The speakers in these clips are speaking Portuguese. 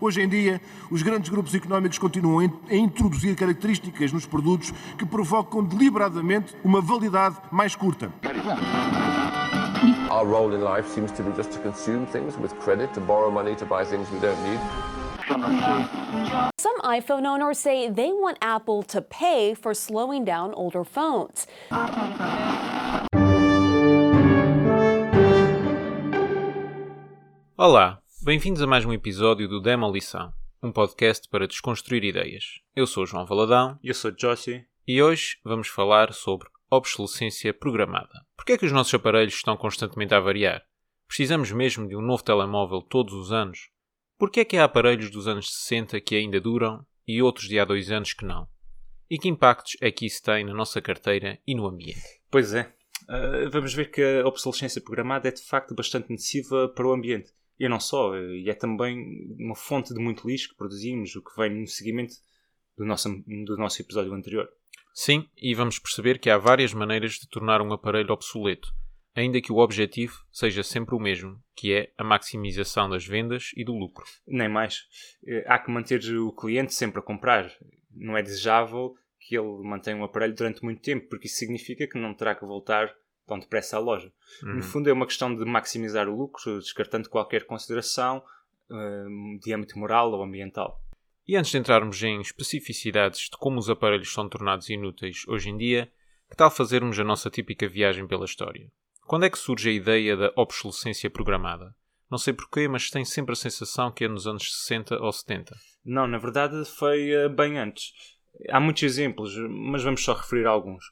Hoje em dia, os grandes grupos económicos continuam a introduzir características nos produtos que provocam deliberadamente uma validade mais curta. Our role in life seems to be just to consume things with credit, to borrow money to buy things we don't need. Some iPhone owners say they want Apple to pay for slowing down older phones. Olá, bem-vindos a mais um episódio do Demolição, um podcast para desconstruir ideias. Eu sou João Valadão Eu sou Joshi. e hoje vamos falar sobre obsolescência programada. Por que é que os nossos aparelhos estão constantemente a variar? Precisamos mesmo de um novo telemóvel todos os anos? Por que é que há aparelhos dos anos 60 que ainda duram e outros de há dois anos que não? E que impactos é que isso tem na nossa carteira e no ambiente? Pois é. Uh, vamos ver que a obsolescência programada é de facto bastante nociva para o ambiente. E não só, e é também uma fonte de muito lixo que produzimos, o que vem no seguimento do nosso, do nosso episódio anterior. Sim, e vamos perceber que há várias maneiras de tornar um aparelho obsoleto, ainda que o objetivo seja sempre o mesmo, que é a maximização das vendas e do lucro. Nem mais. Uh, há que manter o cliente sempre a comprar. Não é desejável que ele mantenha um aparelho durante muito tempo, porque isso significa que não terá que voltar tão depressa à loja. Uhum. No fundo, é uma questão de maximizar o lucro, descartando qualquer consideração uh, de âmbito moral ou ambiental. E antes de entrarmos em especificidades de como os aparelhos são tornados inúteis hoje em dia, que tal fazermos a nossa típica viagem pela história? Quando é que surge a ideia da obsolescência programada? Não sei porquê, mas tenho sempre a sensação que é nos anos 60 ou 70. Não, na verdade foi uh, bem antes. Há muitos exemplos, mas vamos só referir alguns.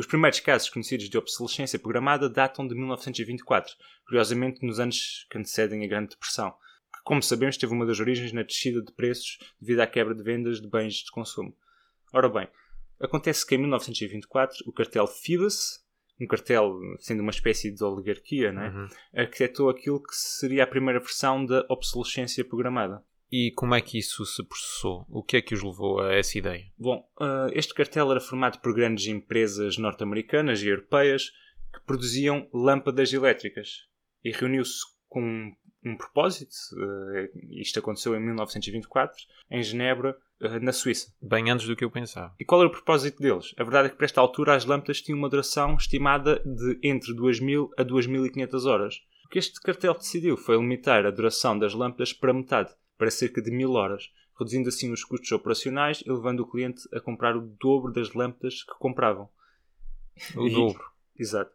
Os primeiros casos conhecidos de obsolescência programada datam de 1924, curiosamente nos anos que antecedem a Grande Depressão, que, como sabemos, teve uma das origens na descida de preços devido à quebra de vendas de bens de consumo. Ora bem, acontece que em 1924 o cartel FIBAS, um cartel sendo uma espécie de oligarquia, não é? Uhum. arquitetou aquilo que seria a primeira versão da obsolescência programada. E como é que isso se processou? O que é que os levou a essa ideia? Bom, uh, este cartel era formado por grandes empresas norte-americanas e europeias que produziam lâmpadas elétricas e reuniu-se com um, propósito. Uh, isto aconteceu em 1924, em Genebra, uh, na Suíça. Bem antes do que eu pensava. E qual era o propósito deles? A verdade é que, para esta altura, as lâmpadas tinham uma duração estimada de entre 2.000 a 2.500 horas. O que este cartel decidiu foi limitar a duração das lâmpadas para metade para cerca de mil horas, reduzindo assim os custos operacionais e levando o cliente a comprar o dobro das lâmpadas que compravam. O dobro. Exato.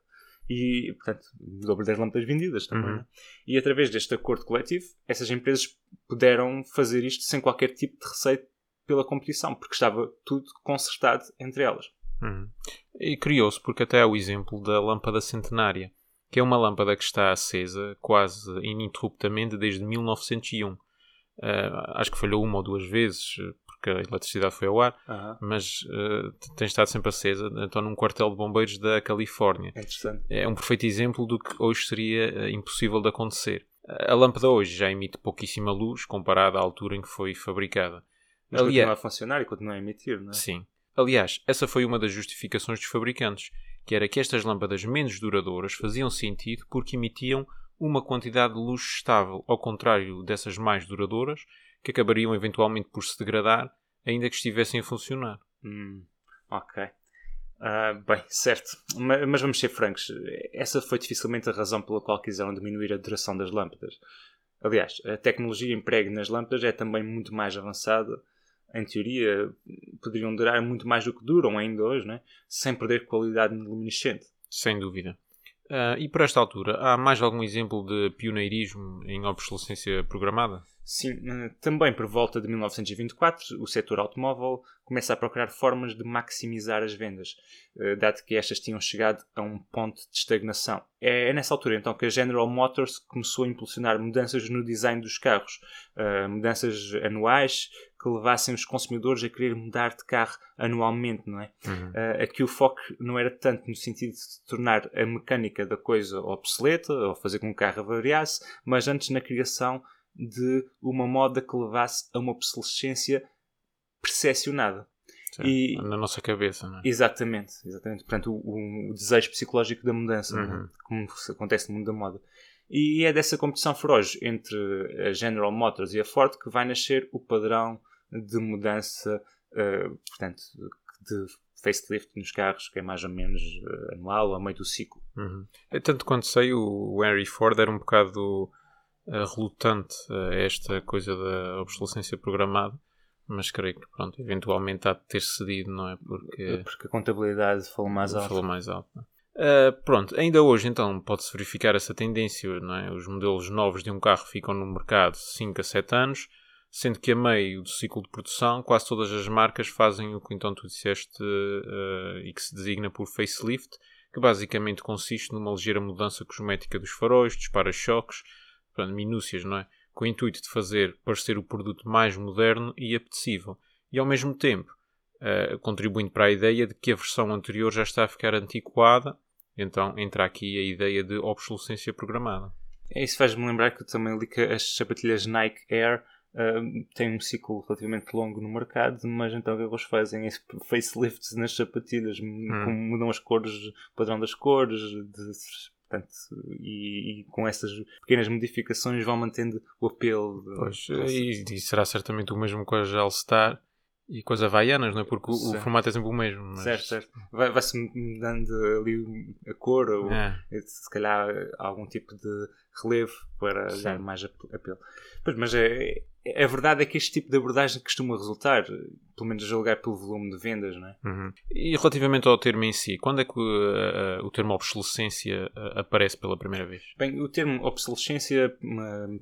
E, portanto, o dobro das lâmpadas vendidas também. Uhum. né? E através deste acordo coletivo, essas empresas puderam fazer isto sem qualquer tipo de receita pela competição, porque estava tudo consertado entre elas. Uhum. E criou-se porque até há o exemplo da lâmpada centenária, que é uma lâmpada que está acesa quase ininterruptamente desde 1901. Ah, acho que falhou uma ou duas vezes, eh, porque a eletricidade foi ao ar, mas eh, tem estado sempre acesa. Então, num quartel de bombeiros da Califórnia. É. É um perfeito exemplo do que hoje seria eh, impossível de acontecer. A lâmpada hoje já emite pouquíssima luz comparada à altura em que foi fabricada. Mas Aliás- continua a funcionar e continua a emitir, não é? Sim. Aliás, essa foi uma das justificações dos fabricantes, que era que estas lâmpadas menos duradouras faziam sentido porque emitiam uma quantidade de luz estável, ao contrário dessas mais duradouras, que acabariam eventualmente por se degradar, ainda que estivessem a funcionar. Hum, ok. Ah, bem, certo. Ma- Mas vamos ser francos. Essa foi dificilmente a razão pela qual quiseram diminuir a duração das lâmpadas. Aliás, a tecnologia empregue nas lâmpadas é também muito mais avançada. Em teoria, poderiam durar muito mais do que duram ainda hoje, né? sem perder qualidade luminescente. Sem dúvida. Ah, e por esta altura, há mais algum exemplo de pioneirismo em obsolescência programada? Sim, eh, também por volta de 1924, o setor automóvel começa a procurar formas de maximizar as vendas, eh, dado que estas tinham chegado a um ponto de estagnação. É, é nessa altura então que a General Motors começou a impulsionar mudanças no design dos carros, eh, mudanças anuais que levassem os consumidores a querer mudar de carro anualmente, não é? Uhum. Uh, aqui o foco não era tanto no sentido de tornar a mecânica da coisa obsoleta ou fazer com que o carro avariasse, mas antes na criação de uma moda que levasse a uma obsolescência percepcionada. Certo. E- Na nossa cabeça, não é? Exatamente, exatamente. Portanto, o, o desejo psicológico da mudança, Uhum. não é? como acontece no mundo da moda. E é dessa competição feroz entre a General Motors e a Ford que vai nascer o padrão de mudança, uh, portanto, de facelift nos carros, que é mais ou menos uh, anual, a meio do ciclo. Uhum. Tanto quanto sei, o Henry Ford era um bocado relutante a esta coisa da obsolescência programada, mas creio que pronto, eventualmente há de ter cedido, não é? Porque, Porque a contabilidade falou mais alto. falou mais alto. é? Uh, pronto, ainda hoje então pode-se verificar essa tendência, não é? Os modelos novos de um carro ficam no mercado 5 a 7 anos, sendo que a meio do ciclo de produção quase todas as marcas fazem o que então tu disseste uh, e que se designa por facelift, que basicamente consiste numa ligeira mudança cosmética dos faróis, dos para-choques, portanto, minúcias, não é? Com o intuito de fazer parecer o produto mais moderno e apetecível, e ao mesmo tempo uh, contribuindo para a ideia de que a versão anterior já está a ficar antiquada então entra aqui a ideia de obsolescência programada. É, isso faz-me lembrar que eu também li que as sapatilhas Nike Air uh, têm um ciclo relativamente longo no mercado, mas então o que eles fazem é facelifts nas sapatilhas, hum. mudam as cores, o padrão das cores, de, portanto, e, e, com essas pequenas modificações vão mantendo o apelo. Pois, e, e, será certamente o mesmo com a Gelstar e com as havaianas, não é? Porque o, o formato é sempre o mesmo. Mas... Certo, certo. Vai-se mudando ali a cor, ou é. se calhar algum tipo de relevo para Sim. dar mais apelo. Pois, mas é, a verdade é que este tipo de abordagem costuma resultar, pelo menos a julgar pelo volume de vendas, não é? Uhum. E relativamente ao termo em si, quando é que uh, uh, o termo obsolescência uh, aparece pela primeira vez? Bem, o termo obsolescência,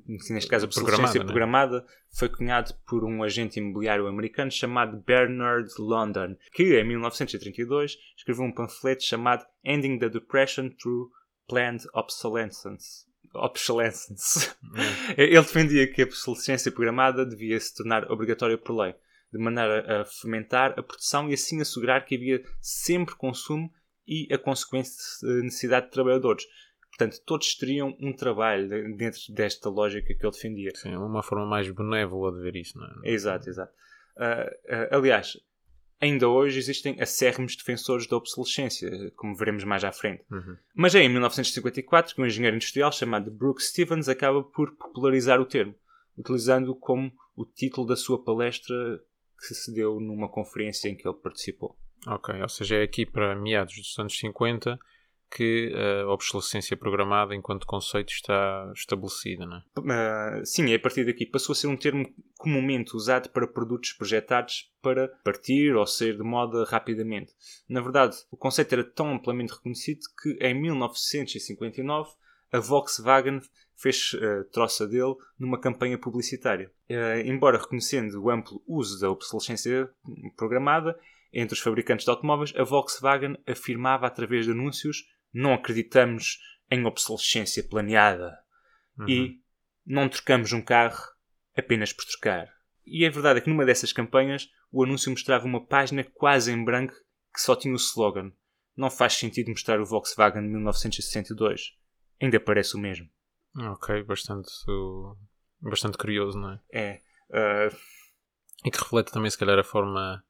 neste caso obsolescência programada, programada é? foi cunhado por um agente imobiliário americano chamado Bernard London, que em 1932 escreveu um panfleto chamado Ending the Depression Through Planned Obsolescence obsolescence. É. Ele defendia que a obsolescência programada devia se tornar obrigatória por lei, de maneira a fomentar a produção e assim assegurar que havia sempre consumo e a consequente necessidade de trabalhadores. Portanto, todos teriam um trabalho dentro desta lógica que ele defendia. Sim, uma forma mais benévola de ver isso, não é? Exato, exato. Uh, uh, aliás, ainda hoje existem acérrimos defensores da obsolescência, como veremos mais à frente. Uhum. Mas é em 1954 que um engenheiro industrial chamado Brooks Stevens acaba por popularizar o termo, utilizando-o como o título da sua palestra que se deu numa conferência em que ele participou. Ok, ou seja, é aqui para meados dos anos 50 que a obsolescência programada enquanto conceito está estabelecida, não é? Uh, sim, a partir daqui passou a ser um termo comumente usado para produtos projetados para partir ou sair de moda rapidamente. Na verdade, o conceito era tão amplamente reconhecido que em 1959 a Volkswagen fez uh, troça dele numa campanha publicitária. Uh, embora reconhecendo o amplo uso da obsolescência programada entre os fabricantes de automóveis, a Volkswagen afirmava através de anúncios não acreditamos em obsolescência planeada uhum. e não trocamos um carro apenas por trocar. E a verdade é que numa dessas campanhas o anúncio mostrava uma página quase em branco que só tinha o slogan Não faz sentido mostrar o Volkswagen de 1962. Ainda parece o mesmo. Ok, bastante, bastante curioso, não é? É. Uh... E que reflete também, se calhar, a forma.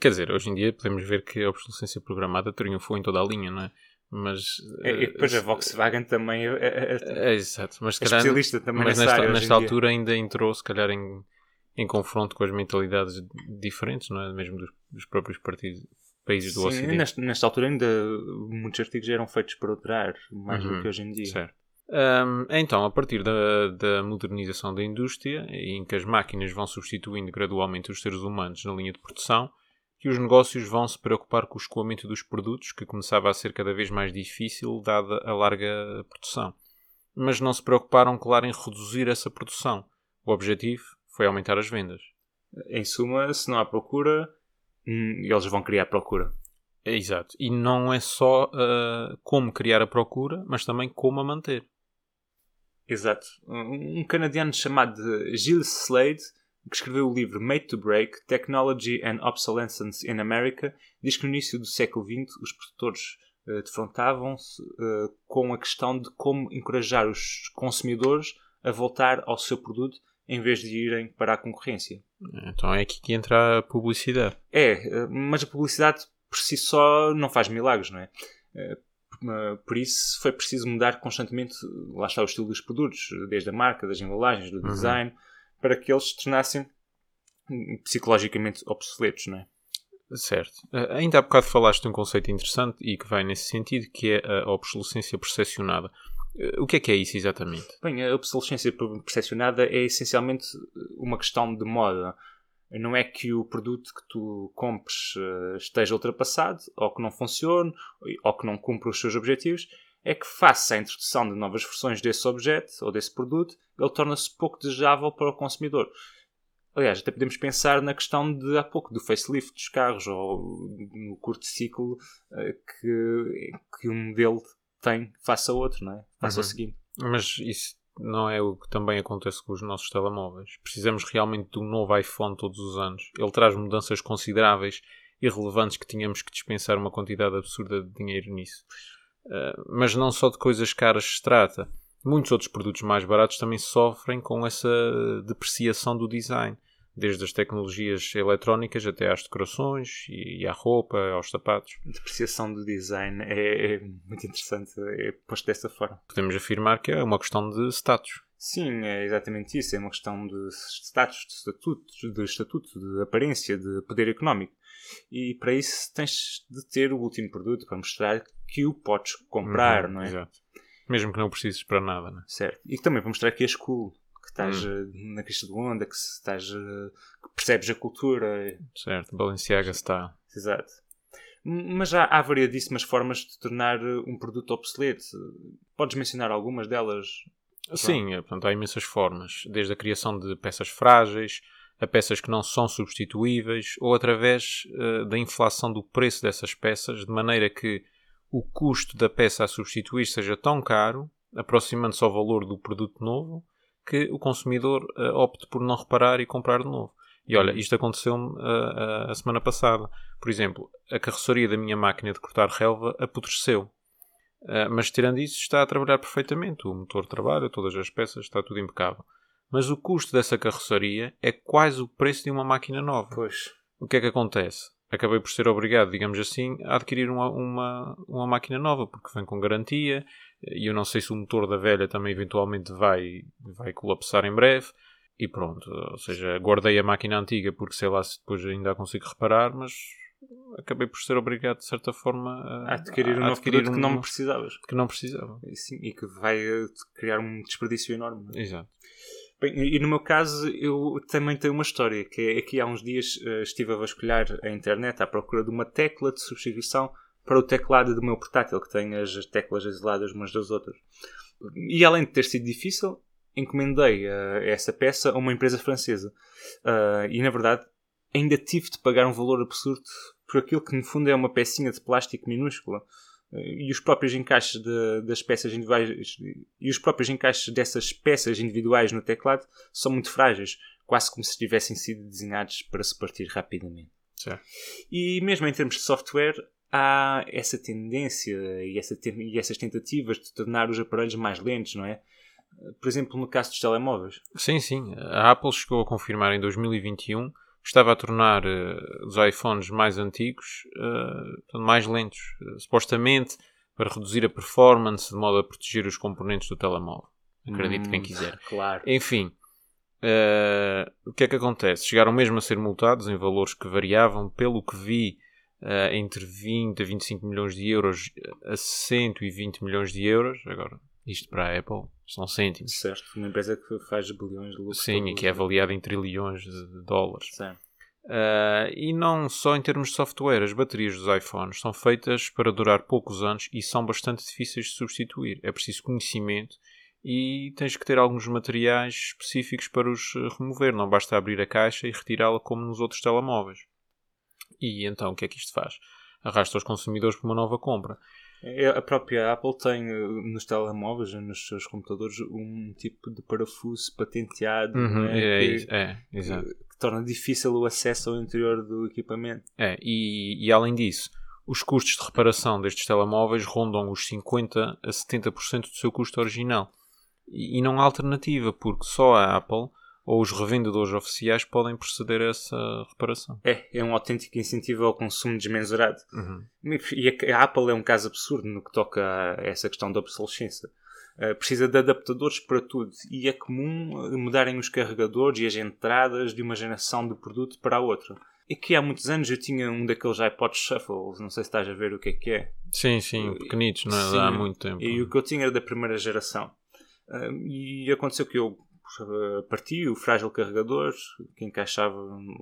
Quer dizer, hoje em dia podemos ver que a obsolescência programada triunfou em toda a linha, não é? Mas e, e depois a Volkswagen também é, é, é, é exato, mas é especialista também mas nesta, nesta, nesta altura ainda entrou se calhar em, em confronto com as mentalidades diferentes, não é? Mesmo dos, dos próprios partidos, países do Sim, Ocidente. Nesta, nesta altura ainda muitos artigos eram feitos para durar mais uhum, do que hoje em dia. Certo. Um, então, a partir da, da modernização da indústria, em que as máquinas vão substituindo gradualmente os seres humanos na linha de produção, que os negócios vão se preocupar com o escoamento dos produtos, que começava a ser cada vez mais difícil dada a larga produção. Mas não se preocuparam, claro, em reduzir essa produção. O objetivo foi aumentar as vendas. Em suma, se não há procura, hum, eles vão criar procura. É, exato. E não é só uh, como criar a procura, mas também como a manter. Exato. Um canadiano chamado Gilles Slade que escreveu o livro Made to Break: Technology and Obsolescence in America, diz que no início do século XX os produtores uh, defrontavam-se uh, com a questão de como encorajar os consumidores a voltar ao seu produto em vez de irem para a concorrência. Então é aqui que entra a publicidade. É, uh, mas a publicidade por si só não faz milagres, não é? Por isso foi preciso mudar constantemente, lá está o estilo dos produtos, desde a marca, das embalagens, do design, para que eles se tornassem psicologicamente obsoletos, não é? Certo. Uh, ainda há bocado falaste de um conceito interessante e que vai nesse sentido, que é a obsolescência percepcionada. Uh, o que é que é isso exatamente? Bem, a obsolescência percepcionada é essencialmente uma questão de moda. Não é que o produto que tu compres esteja ultrapassado, ou que não funcione, ou que não cumpra os seus objetivos, é que face à introdução de novas versões desse objeto ou desse produto, ele torna-se pouco desejável para o consumidor. Aliás, até podemos pensar na questão de há pouco do facelift dos carros ou no curto ciclo uh, que, que um modelo tem face a outro, não é? Face Uhum. ao seguinte. Mas isso não é o que também acontece com os nossos telemóveis. Precisamos realmente de um novo iPhone todos os anos. Ele traz mudanças consideráveis e relevantes que tínhamos que dispensar uma quantidade absurda de dinheiro nisso. Uh, mas não só de coisas caras se trata. Muitos outros produtos mais baratos também sofrem com essa depreciação do design. Desde as tecnologias eletrónicas até às decorações e à roupa, aos sapatos. A depreciação do design é, é muito interessante, é posto dessa forma. Podemos afirmar que é uma questão de status. Sim, é exatamente isso. É uma questão de status, de estatuto, de, estatuto, de aparência, de poder económico. E para isso tens de ter o último produto para mostrar que o podes comprar, Uhum, não é? Exato. Mesmo que não precises para nada, né? Certo. E também para mostrar que és cool, que estás Hum. eh, na crista de onda, que estás, eh, que percebes a cultura. Certo, Balenciaga style. Exato. Mas já há variadíssimas formas de tornar eh, um produto obsoleto. Podes mencionar algumas delas? Sim, portanto, há imensas formas, desde a criação de peças frágeis a peças que não são substituíveis ou através eh, da inflação do preço dessas peças, de maneira que o custo da peça a substituir seja tão caro, aproximando-se ao valor do produto novo, que o consumidor eh, opte por não reparar e comprar de novo. E olha, isto aconteceu-me eh, a semana passada. Por exemplo, a carroceria da minha máquina de cortar relva apodreceu. Uh, mas tirando isso, está a trabalhar perfeitamente. O motor trabalha, todas as peças, está tudo impecável. Mas o custo dessa carroçaria é quase o preço de uma máquina nova. Pois. O que é que acontece? Acabei por ser obrigado, digamos assim, a adquirir uma, uma, uma máquina nova, porque vem com garantia, e eu não sei se o motor da velha também eventualmente vai, vai colapsar em breve, e pronto. Ou seja, guardei a máquina antiga porque sei lá se depois ainda a consigo reparar, mas acabei por ser obrigado, de certa forma, a, A adquirir um a novo produto que não um- precisavas. que não precisava. E sim, e que vai criar um desperdício enorme. Exato. Bem, e no meu caso, eu também tenho uma história, que é que há uns dias eh, estive a vasculhar a internet à procura de uma tecla de substituição para o teclado do meu portátil, que tem as teclas isoladas umas das outras. E além de ter sido difícil, encomendei eh, essa peça a uma empresa francesa. Ah, e na verdade, ainda tive de pagar um valor absurdo por aquilo que no fundo é uma pecinha de plástico minúscula. E os próprios encaixes de- das peças individuais e os próprios encaixes dessas peças individuais no teclado são muito frágeis, quase como se tivessem sido desenhados para se partir rapidamente. Certo. E mesmo em termos de software, há essa tendência e, essa te- e essas tentativas de tornar os aparelhos mais lentos, não é? Por exemplo, no caso dos telemóveis. Sim, sim. A Apple chegou a confirmar em 2021 que estava a tornar eh, os iPhones mais antigos portanto, mais lentos, eh, supostamente para reduzir a performance de modo a proteger os componentes do telemóvel. Acredite quem Hum, quiser. Claro. Enfim, o que é que acontece? Chegaram mesmo a ser multados em valores que variavam, pelo que vi, entre 20 a 25 milhões de euros a 120 milhões de euros. Agora, isto para a Apple são cêntimos. Certo. Uma empresa que faz bilhões de lucros. Sim, e que é avaliada em trilhões de dólares. Sim. Ah, e não só em termos de software, as baterias dos iPhones são feitas para durar poucos anos e são bastante difíceis de substituir. É preciso conhecimento e tens que ter alguns materiais específicos para os eh, remover. Não basta abrir a caixa e retirá-la como nos outros telemóveis. E então o que é que isto faz? Arrasta os consumidores para uma nova compra. É, A própria Apple tem eh, nos telemóveis, nos seus computadores, um tipo de parafuso patenteado não é? é, que, é, exato. que torna difícil o acesso ao interior do equipamento. É, e, e além disso, os custos de reparação destes telemóveis rondam os 50% a 70% do seu custo original. E, e não há alternativa, porque só a Apple ou os revendedores oficiais podem proceder a essa reparação. É, é um autêntico incentivo ao consumo desmensurado. Uhum. E a, Apple é um caso absurdo no que toca a essa questão da obsolescência. Uh, precisa de adaptadores para tudo e é comum mudarem os carregadores e as entradas de uma geração de produto para a outra. E que há muitos anos eu tinha um daqueles iPod Shuffle, não sei se estás a ver o que é que é. Sim, sim, pequenitos, não é? Sim, Há muito tempo. E o que eu tinha era da primeira geração. Uh, e aconteceu que eu uh, parti o frágil carregador que encaixava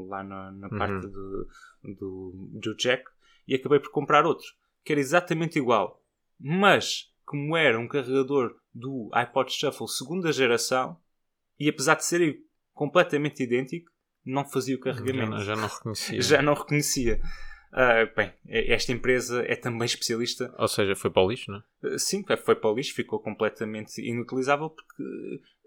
lá na, na Uhum. parte do, do, do jack e acabei por comprar outro que era exatamente igual. Mas, como era um carregador do iPod Shuffle segunda geração e apesar de serem completamente idêntico, não fazia o já, carregamento não- já não reconhecia. já não reconhecia. Ah, bem, esta empresa é também especialista. Ou seja, foi para o lixo, não é? Ah, Sim, foi para o lixo, ficou completamente inutilizável porque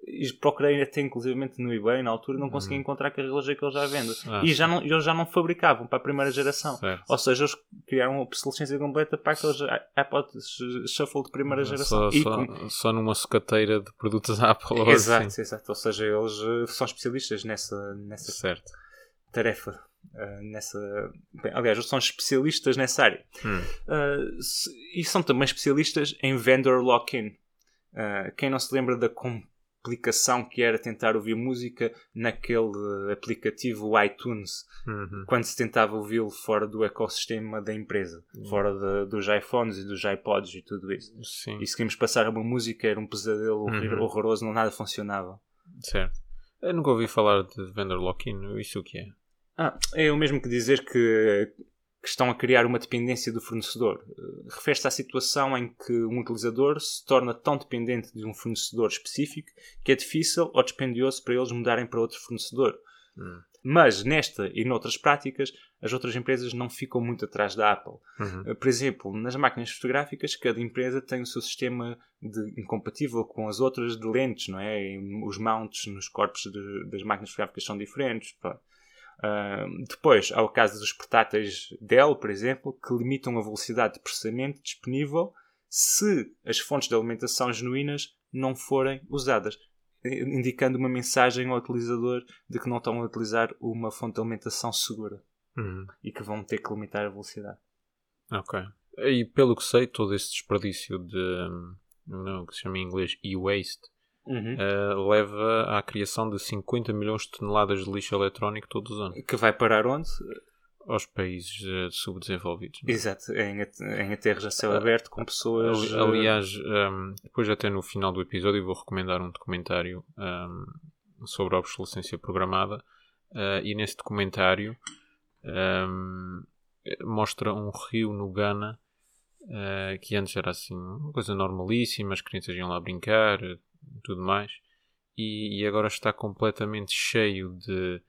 e procurei até inclusivamente no eBay na altura não consegui encontrar aquele relógio que eles já vendem. Ah, e já não, eles já não fabricavam para a primeira geração. Certo. Ou seja, eles criaram uma obsolescência completa para aqueles iPod Shuffle de primeira geração. Só, E só, com- só numa sucateira de produtos Apple Exato, assim. exato. Ou seja, eles eh, são especialistas nessa, nessa Certo. tarefa. ah, nessa... Bem, aliás, eles são especialistas nessa área. Hum. Se- e são também especialistas em vendor lock-in. Ah, quem não se lembra da complicação que era tentar ouvir música naquele aplicativo iTunes, Uhum. quando se tentava ouvi-lo fora do ecossistema da empresa, fora de- dos iPhones e dos iPods e tudo isso. Sim, E se queríamos passar uma música, era um pesadelo Uhum. horroroso, não nada funcionava. certo. Eu nunca ouvi falar de vendor lock-in. Isso o que é? Ah, é o mesmo que dizer que, que estão a criar uma dependência do fornecedor. Eh, Refere-se à situação em que um utilizador se torna tão dependente de um fornecedor específico que é difícil ou dispendioso para eles mudarem para outro fornecedor. Hum. Mas nesta e noutras práticas, as outras empresas não ficam muito atrás da Apple. Uhum. Eh, Por exemplo, nas máquinas fotográficas, cada empresa tem o seu sistema de, incompatível com as outras de lentes, não é? E os mounts nos corpos de- das máquinas fotográficas são diferentes. pá. Depois, há o caso dos portáteis Dell, por exemplo, que limitam a velocidade de processamento disponível se as fontes de alimentação genuínas não forem usadas, eh, indicando uma mensagem ao utilizador de que não estão a utilizar uma fonte de alimentação segura Uhum. e que vão ter que limitar a velocidade. Ok. E pelo que sei, todo esse desperdício de. hum, Não, que se chama em inglês e-waste Uhum. eh, leva à criação de 50 milhões de toneladas de lixo eletrónico todos os anos Que vai parar onde? aos países eh, subdesenvolvidos. não é? Exato, em, em aterros a céu aberto com pessoas. Ali- Aliás, hum, depois até no final do episódio vou recomendar um documentário hum, sobre a obsolescência programada uh, e nesse documentário hum, mostra um rio no Ghana uh, que antes era assim uma coisa normalíssima, as crianças iam lá brincar tudo mais e, e agora está completamente cheio de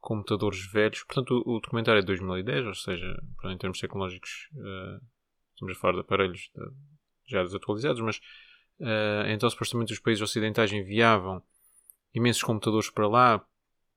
computadores velhos. Portanto, o, o documentário é de 2010, ou seja, em termos tecnológicos uh, estamos a falar de aparelhos de- já desatualizados, mas eh, então supostamente os países ocidentais enviavam imensos computadores para lá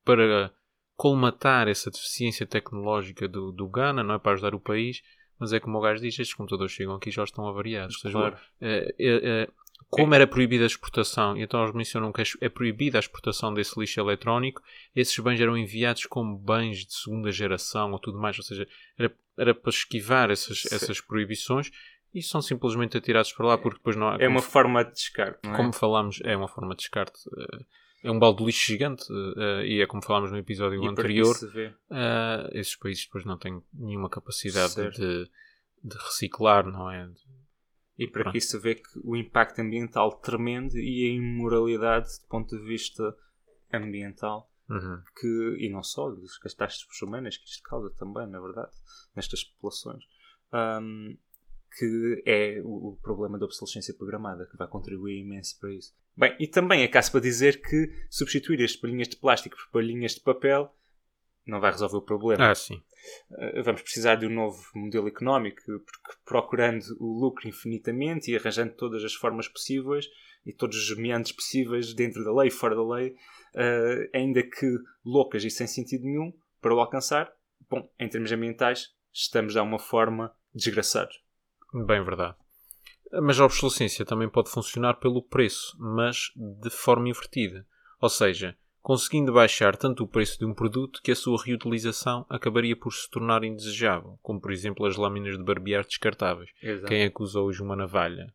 para colmatar essa deficiência tecnológica do, do Ghana, não é para ajudar o país, mas é como o gajo diz, estes computadores chegam aqui e já estão avariados. Ou seja, Claro. eh, eh, eh, como era proibida a exportação, e então eles mencionam que é proibida a exportação desse lixo eletrónico, esses bens eram enviados como bens de segunda geração ou tudo mais, ou seja, era, era para esquivar essas, Sim. essas proibições e são simplesmente atirados para lá porque depois não há. É como, uma forma de descarte, é? como falámos, é uma forma de descarte. eh, É um balde de lixo gigante eh, e é como falámos no episódio e anterior. eh, esses países depois não têm nenhuma capacidade Certo. de, de reciclar, não é? E para Pronto. que se vê que o impacto ambiental tremendo e a imoralidade do ponto de vista ambiental Uhum. que, e não só das catástrofes humanas que isto causa também, na verdade, nestas populações, hum, que é o, o problema da obsolescência programada, que vai contribuir imenso para isso. Bem, e também é caso para dizer que substituir as palhinhas de plástico por palhinhas de papel não vai resolver o problema. Ah, sim. Uh, vamos precisar de um novo modelo económico, porque procurando o lucro infinitamente e arranjando todas as formas possíveis e todos os meandros possíveis dentro da lei fora da lei, uh, ainda que loucas e sem sentido nenhum, para o alcançar, bom, em termos ambientais, estamos de alguma forma desgraçados. Bem verdade. Mas a obsolescência também pode funcionar pelo preço, mas de forma invertida. Ou seja, conseguindo baixar tanto o preço de um produto que a sua reutilização acabaria por se tornar indesejável, como por exemplo as lâminas de barbear descartáveis. Exato. Quem é que usa hoje uma navalha?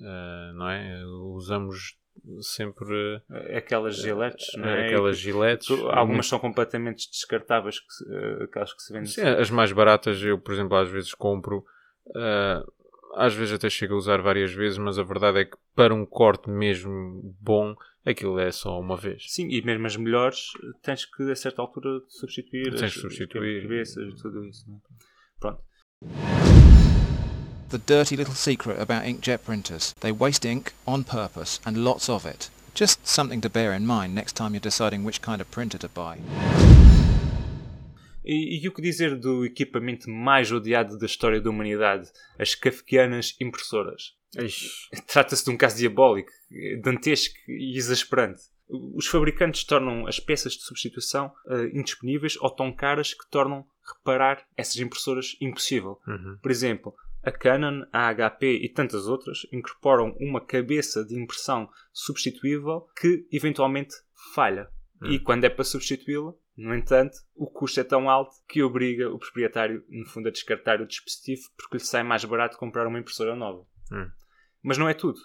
Ah, não é? Usamos sempre Aquelas giletes, não é? aquelas giletes. Algumas são completamente descartáveis, que eh, aquelas que se vendem. Sim, as mais baratas eu, por exemplo, às vezes compro. ah, às vezes até chego a usar várias vezes, mas a verdade é que para um corte mesmo bom, aquilo é só uma vez. Sim, e mesmo as melhores tens que a certa altura substituir Tens as substituir. cabeças e tudo isso. não é? Pronto. The dirty little secret about inkjet printers. They waste ink on purpose and lots of it. Just something to bear in mind next time you're deciding which kind of printer to buy. E, e o que dizer do equipamento mais odiado da história da humanidade? As kafkianas impressoras. Trata-se de um caso diabólico, dantesco e exasperante. Os fabricantes tornam as peças de substituição eh, indisponíveis ou tão caras que tornam reparar essas impressoras impossível. Uhum. Por exemplo, a Canon, a HP e tantas outras incorporam uma cabeça de impressão substituível que eventualmente falha. E quando é para substituí-la, no entanto, o custo é tão alto que obriga o proprietário, no fundo, a descartar o dispositivo porque lhe sai mais barato comprar uma impressora nova. Hum. Mas não é tudo.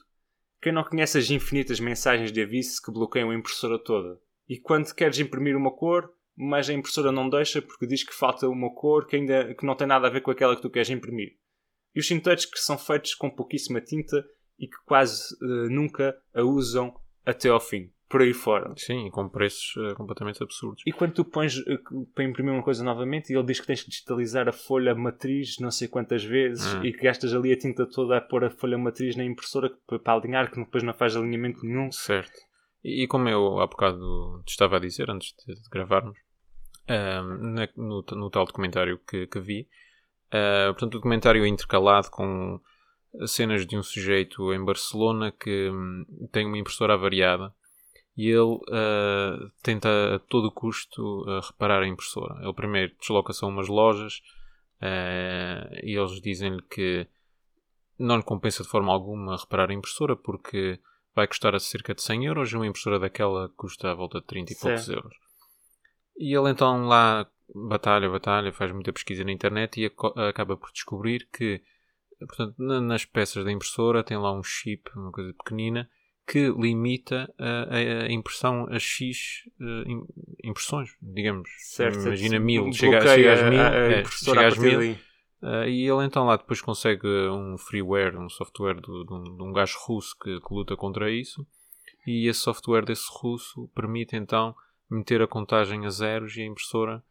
Quem não conhece as infinitas mensagens de aviso que bloqueiam a impressora toda? E quando queres imprimir uma cor, mas a impressora não deixa porque diz que falta uma cor que ainda que não tem nada a ver com aquela que tu queres imprimir. E os tinteires que são feitos com pouquíssima tinta e que quase eh, nunca a usam até ao fim, por aí fora. Sim, e com preços eh, completamente absurdos. E quando tu pões eh, para imprimir uma coisa novamente e ele diz que tens que digitalizar a folha matriz não sei quantas vezes Hum. e que gastas ali a tinta toda a pôr a folha matriz na impressora para alinhar, que depois não faz alinhamento nenhum. Certo. E, e como eu há bocado te estava a dizer, antes de, de gravarmos, ahm, na- no, no tal documentário que, que vi, ah, portanto, o documentário é intercalado com cenas de um sujeito em Barcelona que hum, tem uma impressora avariada e ele ah, tenta a todo custo ah, reparar a impressora. Ele primeiro desloca-se a umas lojas ah, e eles dizem-lhe que não lhe compensa de forma alguma reparar a impressora porque vai custar a cerca de 100 euros e uma impressora daquela custa à volta de 30 e poucos euros. E ele então lá batalha, batalha, faz muita pesquisa na internet e acaba por descobrir que portanto, na- nas peças da impressora tem lá um chip, uma coisa pequenina, que limita a, a- impressão a X eh, im- impressões, digamos. Certo? Imagina mil, chega, chega às mil, a, a é, chega às mil, e ele então lá depois consegue um freeware, um software do- de, um, de um gajo russo que, que luta contra isso. E esse software desse russo permite então meter a contagem a zeros e a impressora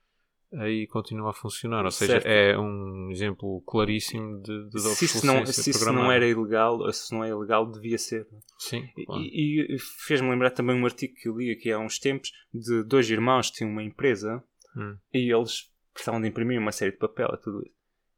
aí continua a funcionar. Ou seja, Certo. é um exemplo claríssimo de, de Se isso, não, se isso não era ilegal, se não é ilegal, devia ser. Sim, claro. E, e fez-me lembrar também um artigo que eu li aqui há uns tempos de dois irmãos que tinham uma empresa Hum. e eles precisavam de imprimir uma série de papel e tudo isso.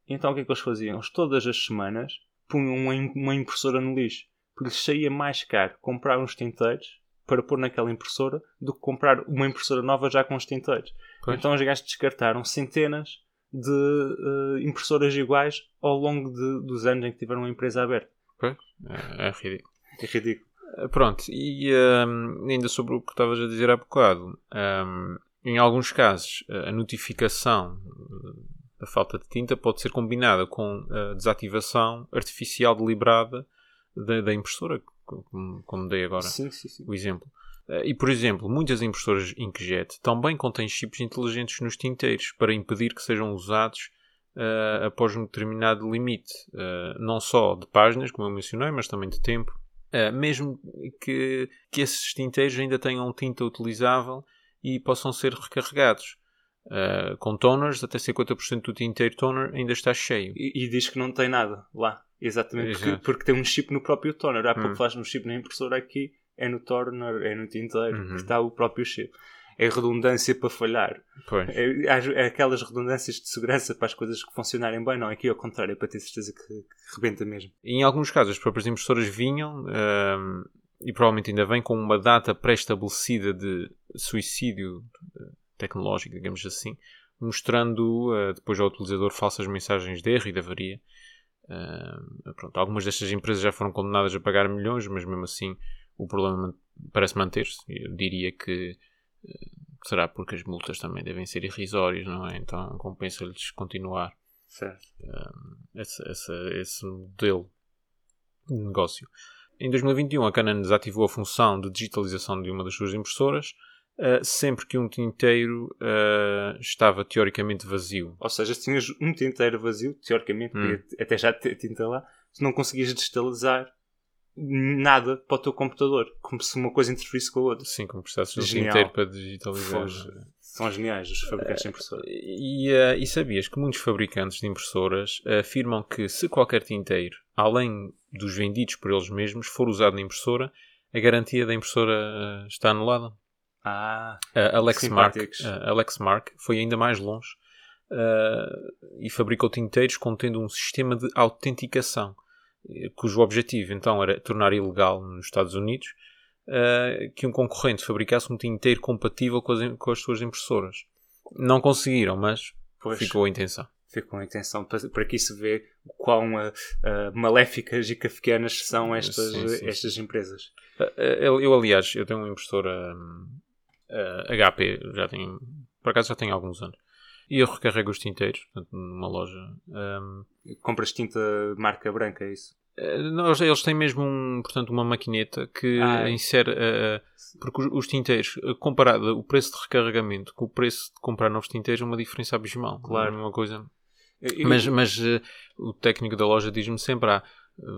Então o que é que eles faziam? Eles todas as semanas punham uma, uma impressora no lixo. Porque lhes saía mais caro comprar uns tinteiros para pôr naquela impressora do que comprar uma impressora nova já com os tinteiros. Pois. Então os gajos descartaram centenas de eh, impressoras iguais ao longo de- dos anos em que tiveram a empresa aberta. Pois, é, é ridículo. É ridículo. Uh, Pronto, e um, ainda sobre o que estavas a dizer há bocado, um, em alguns casos a notificação uh, da falta de tinta pode ser combinada com a desativação artificial deliberada da, da impressora, como, como dei agora Sim, sim, sim. o exemplo. Uh, E, por exemplo, muitas impressoras inkjet também contêm chips inteligentes nos tinteiros para impedir que sejam usados uh, após um determinado limite, uh, não só de páginas, como eu mencionei, mas também de tempo. Uh, mesmo que, que esses tinteiros ainda tenham tinta utilizável e possam ser recarregados. Uh, com toners, até 50% do tinteiro toner ainda está cheio. E, e diz que não tem nada lá. Exatamente, porque, porque tem um chip no próprio toner. Há pouco Hum. falaste no chip na impressora aqui, é no toner, é no tinteiro, Uhum. que está o próprio chip. É redundância para falhar. Pois. É, é aquelas redundâncias de segurança para as coisas que funcionarem bem, não. Aqui ao contrário, é para ter certeza que, que rebenta mesmo. Em alguns casos, as próprias impressoras vinham, ahm, e provavelmente ainda vêm, com uma data pré-estabelecida de suicídio tecnológico, digamos assim, mostrando eh, depois ao utilizador falsas mensagens de erro e de avaria. Ahm, pronto, algumas destas empresas já foram condenadas a pagar milhões, mas mesmo assim o problema parece manter-se. Eu diria que Será porque as multas também devem ser irrisórias, não é? Então compensa-lhes continuar esse, esse, esse modelo de negócio. Em 2021, a Canon desativou a função de digitalização de uma das suas impressoras uh, sempre que um tinteiro uh, estava teoricamente vazio. Ou seja, se tinhas um tinteiro vazio, teoricamente, Hum. até já ter tinta lá, tu não conseguias digitalizar nada para o teu computador, como se uma coisa interferisse com a outra. Sim, como precisasse de um tinteiro para digitalizar. Foge. São geniais os fabricantes de impressoras. E, eh, e sabias que muitos fabricantes de impressoras afirmam que se qualquer tinteiro, além dos vendidos por eles mesmos, for usado na impressora, a garantia da impressora eh, está anulada? Ah, A Alex Mark, a Alex Mark foi ainda mais longe eh, e fabricou tinteiros contendo um sistema de autenticação, eh, cujo objetivo então era tornar ilegal nos Estados Unidos eh, que um concorrente fabricasse um tinteiro compatível com as, com as suas impressoras. Não conseguiram, mas Pois. ficou a intenção. ficou a intenção. Para, aqui se vê o quão ah, ah, maléficas e kafkianas são estas, Sim, sim, estas empresas. Eh, eh, Eu, eu, aliás, eu tenho uma impressora hum, eh, HP, já tenho, por acaso já tenho alguns anos. E eu recarrego os tinteiros, portanto, numa loja. hum, Compras tinta marca branca, é isso? Eh, não, eles- têm mesmo um, portanto, uma maquineta que Ah. insere. eh, porque os, os tinteiros, comparado o preço de recarregamento com o preço de comprar novos tinteiros, é uma diferença abismal. Claro. É uma coisa. Eu- Mas, mas eh, o técnico da loja diz-me sempre: ah,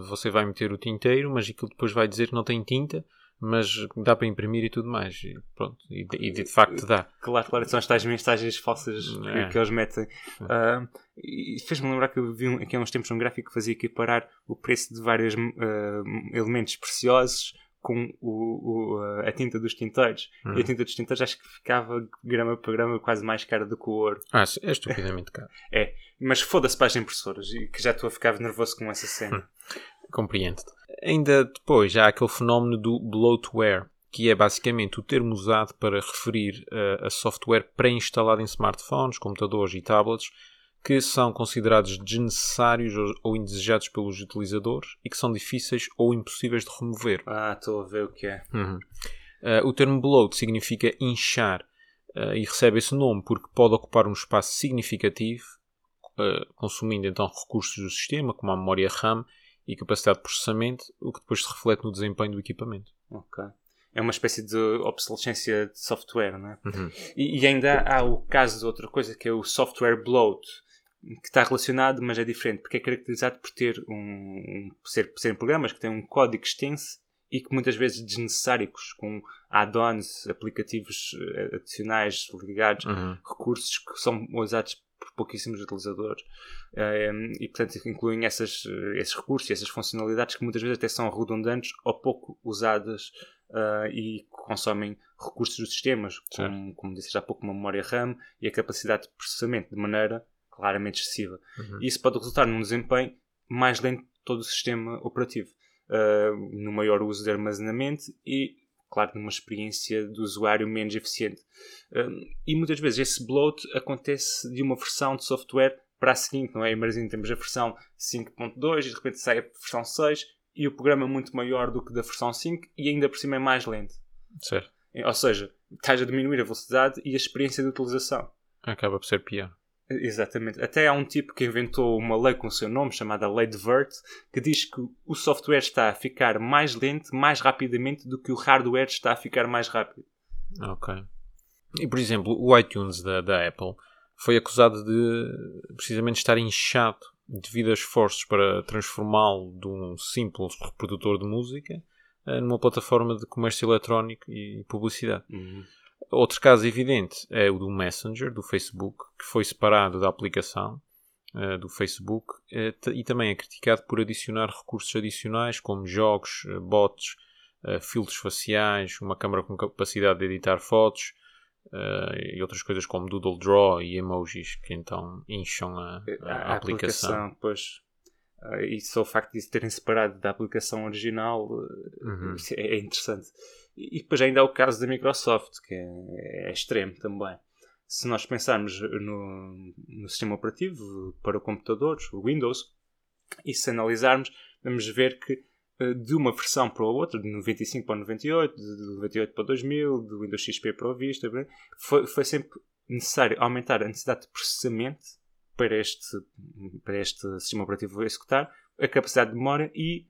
você vai meter o tinteiro, mas aquilo depois vai dizer que não tem tinta, mas dá para imprimir e tudo mais. E pronto, e, de- e de facto dá. Claro, claro, são as tais mensagens falsas que, É. que eles metem. Ah, e fez-me lembrar que eu vi um- aqui há uns tempos um gráfico que fazia equiparar o preço de vários ah, elementos preciosos com o, o, a tinta dos tinteiros. Hum. E a tinta dos tinteiros acho que ficava grama para grama quase mais cara do que o ouro. Ah, é estupidamente caro. É, mas foda-se para as impressoras, e que já estou a ficar nervoso com essa cena. Compreendo-te. Ainda depois há aquele fenómeno do bloatware, que é basicamente o termo usado para referir eh, a software pré-instalado em smartphones, computadores e tablets, que são considerados desnecessários ou, ou indesejados pelos utilizadores e que são difíceis ou impossíveis de remover. Ah, estou a ver o que é. Uhum. Uh, o termo bloat significa inchar uh, e recebe esse nome porque pode ocupar um espaço significativo, uh, consumindo então recursos do sistema, como a memória RAM e capacidade de processamento, o que depois se reflete no desempenho do equipamento. Ok. É uma espécie de obsolescência de software, não é? Uhum. E, e ainda há o caso de outra coisa que é o software bloat, que está relacionado, mas é diferente, porque é caracterizado por ter um, um ser, serem programas que têm um código extenso e que muitas vezes desnecessários, com add-ons, aplicativos eh, adicionais ligados, Uhum. recursos que são usados pouquíssimos utilizadores. Eh, e, portanto, incluem essas, eh, esses recursos e essas funcionalidades que muitas vezes até são redundantes ou pouco usadas eh, e consomem recursos dos sistemas, como, como disse já há pouco, uma memória RAM e a capacidade de processamento de maneira claramente excessiva. Uhum. Isso pode resultar num desempenho mais lento de todo o sistema operativo, eh, no maior uso de armazenamento e, claro, numa experiência do usuário menos eficiente. Um, e muitas vezes esse bloat acontece de uma versão de software para a seguinte, não é? Imagina temos a versão 5.2 e de repente sai a versão 6 e o programa é muito maior do que da versão 5 e ainda por cima é mais lento. Certo. Ou seja, estás a diminuir a velocidade e a experiência de utilização. Acaba por ser pior. Exatamente. Até há um tipo que inventou uma lei com o seu nome, chamada Lei de Vert, que diz que o software está a ficar mais lento mais rapidamente do que o hardware está a ficar mais rápido. Ok. E, por exemplo, o iTunes da, da Apple foi acusado de precisamente estar inchado devido a esforços para transformá-lo de um simples reprodutor de música eh, numa plataforma de comércio eletrónico e publicidade. Outro caso evidente é o do Messenger, do Facebook, que foi separado da aplicação eh, do Facebook t- e também é criticado por adicionar recursos adicionais como jogos, eh, bots, filtros faciais, uma câmara com capacidade de editar fotos e outras coisas como Doodle Draw e emojis que então incham a, a- a aplicação. pois. Ah, e só o facto de terem separado da aplicação original Uhum. é é interessante. E depois ainda há o caso da Microsoft, que é, é extremo também. Se nós pensarmos no, no sistema operativo para computadores, o Windows, e se analisarmos, vamos ver que eh, de uma versão para a outra, de 95 para o 98, de 98 para o 2000, do Windows XP para o Vista, foi, foi sempre necessário aumentar a necessidade de processamento para este, para este sistema operativo executar, a capacidade de memória e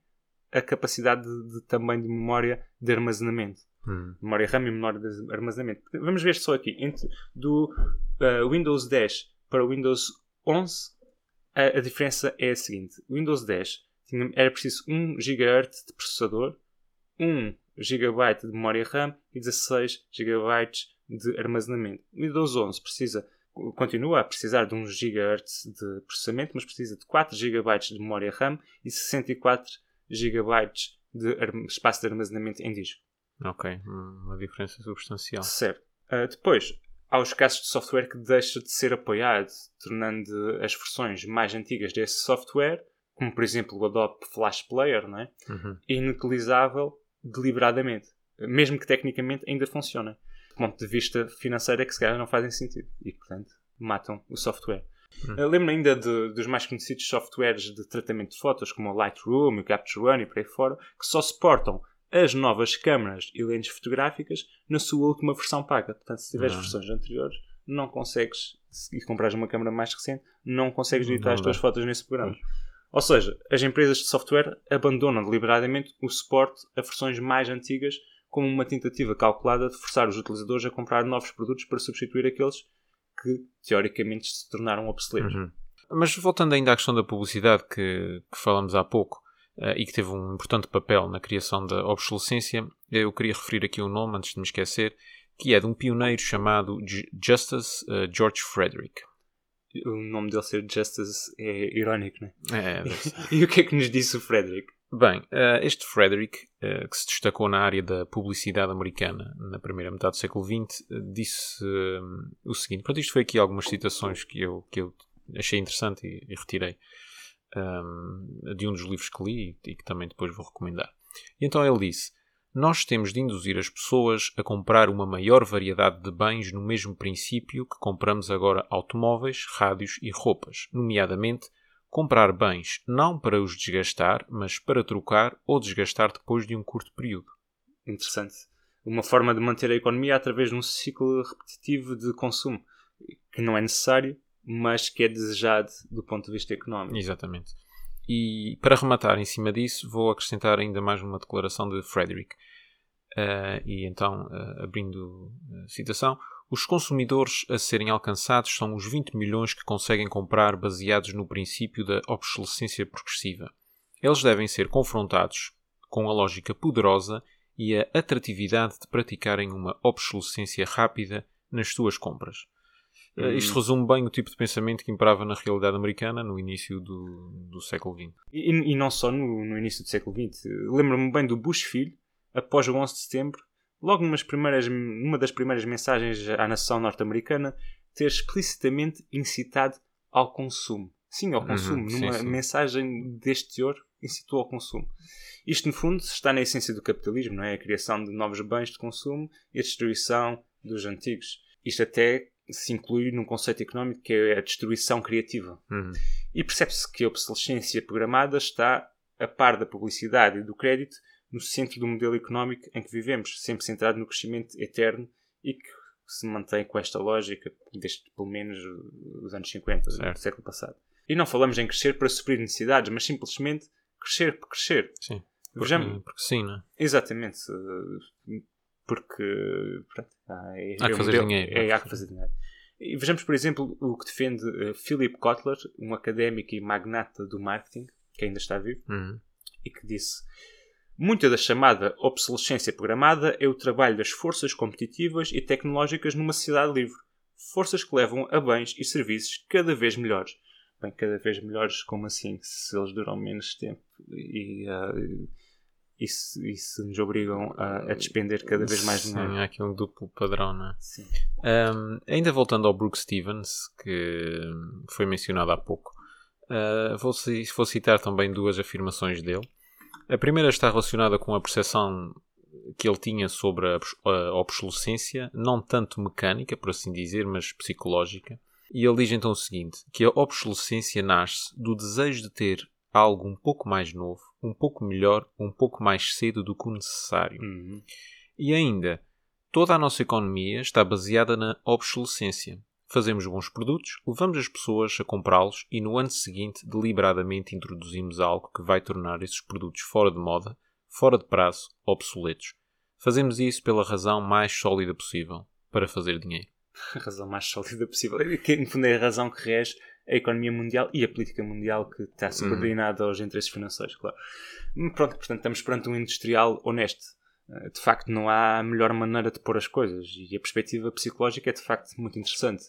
a capacidade de, de, também de memória de armazenamento. Hum. Memória RAM e memória de armazenamento. Vamos ver só aqui. Entre, do uh, Windows 10 para o Windows 11, a, a, diferença é a seguinte. O Windows 10 tinha, era preciso 1 GHz de processador, 1 GB de memória RAM e 16 GB de armazenamento. O Windows 11 precisa, continua a precisar de 1 GHz de processamento, mas precisa de 4 GB de memória RAM e 64 GB de espaço de armazenamento em disco. Ok, uma diferença substancial. Certo. Uh, depois, há os casos de software que deixa de ser apoiado, tornando as versões mais antigas desse software, como por exemplo o Adobe Flash Player, não é? Uhum. inutilizável deliberadamente, mesmo que tecnicamente ainda funcione. Do ponto de vista financeiro é que se calhar não fazem sentido e, portanto, matam o software. Hum. Lembro ainda de, dos mais conhecidos softwares de tratamento de fotos, como o Lightroom, o Capture One e por aí fora, que só suportam as novas câmaras e lentes fotográficas na sua última versão paga. Portanto, se tiveres Ah. versões anteriores, não consegues, se comprares uma câmera mais recente, não consegues editar Não as tuas fotos nesse programa. Ou seja, as empresas de software abandonam deliberadamente o suporte a versões mais antigas como uma tentativa calculada de forçar os utilizadores a comprar novos produtos para substituir aqueles que, teoricamente, se tornaram obsoletos. Uhum. Mas voltando ainda à questão da publicidade que, que falamos há pouco eh, e que teve um importante papel na criação da obsolescência, eu queria referir aqui um nome antes de me esquecer, que é de um pioneiro chamado J- Justus eh, George Frederick. O nome dele ser Justice é irónico, não é? É. E o que é que nos disse o Frederick? Bem, eh, este Frederick, eh, que se destacou na área da publicidade americana na primeira metade do século XX, eh, disse o seguinte. Pronto, isto foi aqui algumas citações que eu, que eu achei interessante e, e retirei ehm, de um dos livros que li e, e que também depois vou recomendar. E então ele disse: Nós temos de induzir as pessoas a comprar uma maior variedade de bens no mesmo princípio que compramos agora automóveis, rádios e roupas, nomeadamente comprar bens não para os desgastar, mas para trocar ou desgastar depois de um curto período. Interessante. Uma forma de manter a economia através de um ciclo repetitivo de consumo, que não é necessário, mas que é desejado do ponto de vista económico. Exatamente. E para rematar em cima disso, vou acrescentar ainda mais uma declaração de Frederick. Ah, e então, ah, abrindo a citação, os consumidores a serem alcançados são os 20 milhões que conseguem comprar baseados no princípio da obsolescência progressiva. Eles devem ser confrontados com a lógica poderosa e a atratividade de praticarem uma obsolescência rápida nas suas compras. Uh, Isto resume bem o tipo de pensamento que imperava na realidade americana no início do, do século XX. E, e não só no, no início do século XX. Lembro-me bem do Bush filho, após o 11 de setembro, logo numas primeiras, numa das primeiras mensagens à nação norte-americana, ter explicitamente incitado ao consumo. Sim, ao consumo. sim, numa sim. mensagem deste teor, incitou ao consumo. Isto, no fundo, está na essência do capitalismo, não é? A criação de novos bens de consumo e a destruição dos antigos. Isto até se inclui num conceito económico que é a destruição criativa. Uhum. E percebe-se que a obsolescência programada está a par da publicidade e do crédito no centro do modelo económico em que vivemos, sempre centrado no crescimento eterno e que se mantém com esta lógica desde pelo menos os anos 50 Certo. do século passado. E não falamos em crescer para suprir necessidades, mas simplesmente crescer por crescer. Sim. Vejamos, Porque, porque sim, não é? Exatamente. Porque pronto, há, é, Há que fazer modelo- dinheiro, É, há que fazer dinheiro. E vejamos, por exemplo, o que defende eh, Philip Kotler, um académico e magnata do marketing, que ainda está vivo, Uhum. e que disse: Muita da chamada obsolescência programada é o trabalho das forças competitivas e tecnológicas numa sociedade livre. Forças que levam a bens e serviços cada vez melhores. Bem, cada vez melhores, como assim? Se eles duram menos tempo e, ah, e, se, e se nos obrigam a, a despender cada vez mais Sim, dinheiro. há aqui um duplo padrão, não é? Sim. Um, ainda voltando ao Brooke Stevens, que foi mencionado há pouco, uh, vou, vou citar também duas afirmações dele. A primeira está relacionada com a percepção que ele tinha sobre a obs- a obsolescência, não tanto mecânica, por assim dizer, mas psicológica. E ele diz então o seguinte: que a obsolescência nasce do desejo de ter algo um pouco mais novo, um pouco melhor, um pouco mais cedo do que o necessário. Uhum. E ainda, toda a nossa economia está baseada na obsolescência. Fazemos bons produtos, levamos as pessoas a comprá-los e no ano seguinte deliberadamente introduzimos algo que vai tornar esses produtos fora de moda, fora de prazo, obsoletos. Fazemos isso pela razão mais sólida possível, para fazer dinheiro. A razão mais sólida possível. Que, no fundo, é a razão que rege a economia mundial e a política mundial que está subordinada aos interesses financeiros, claro. Hum, Pronto, portanto, estamos perante um industrial honesto. Eh, De facto, não há melhor maneira de pôr as coisas e a perspectiva psicológica é de facto muito interessante.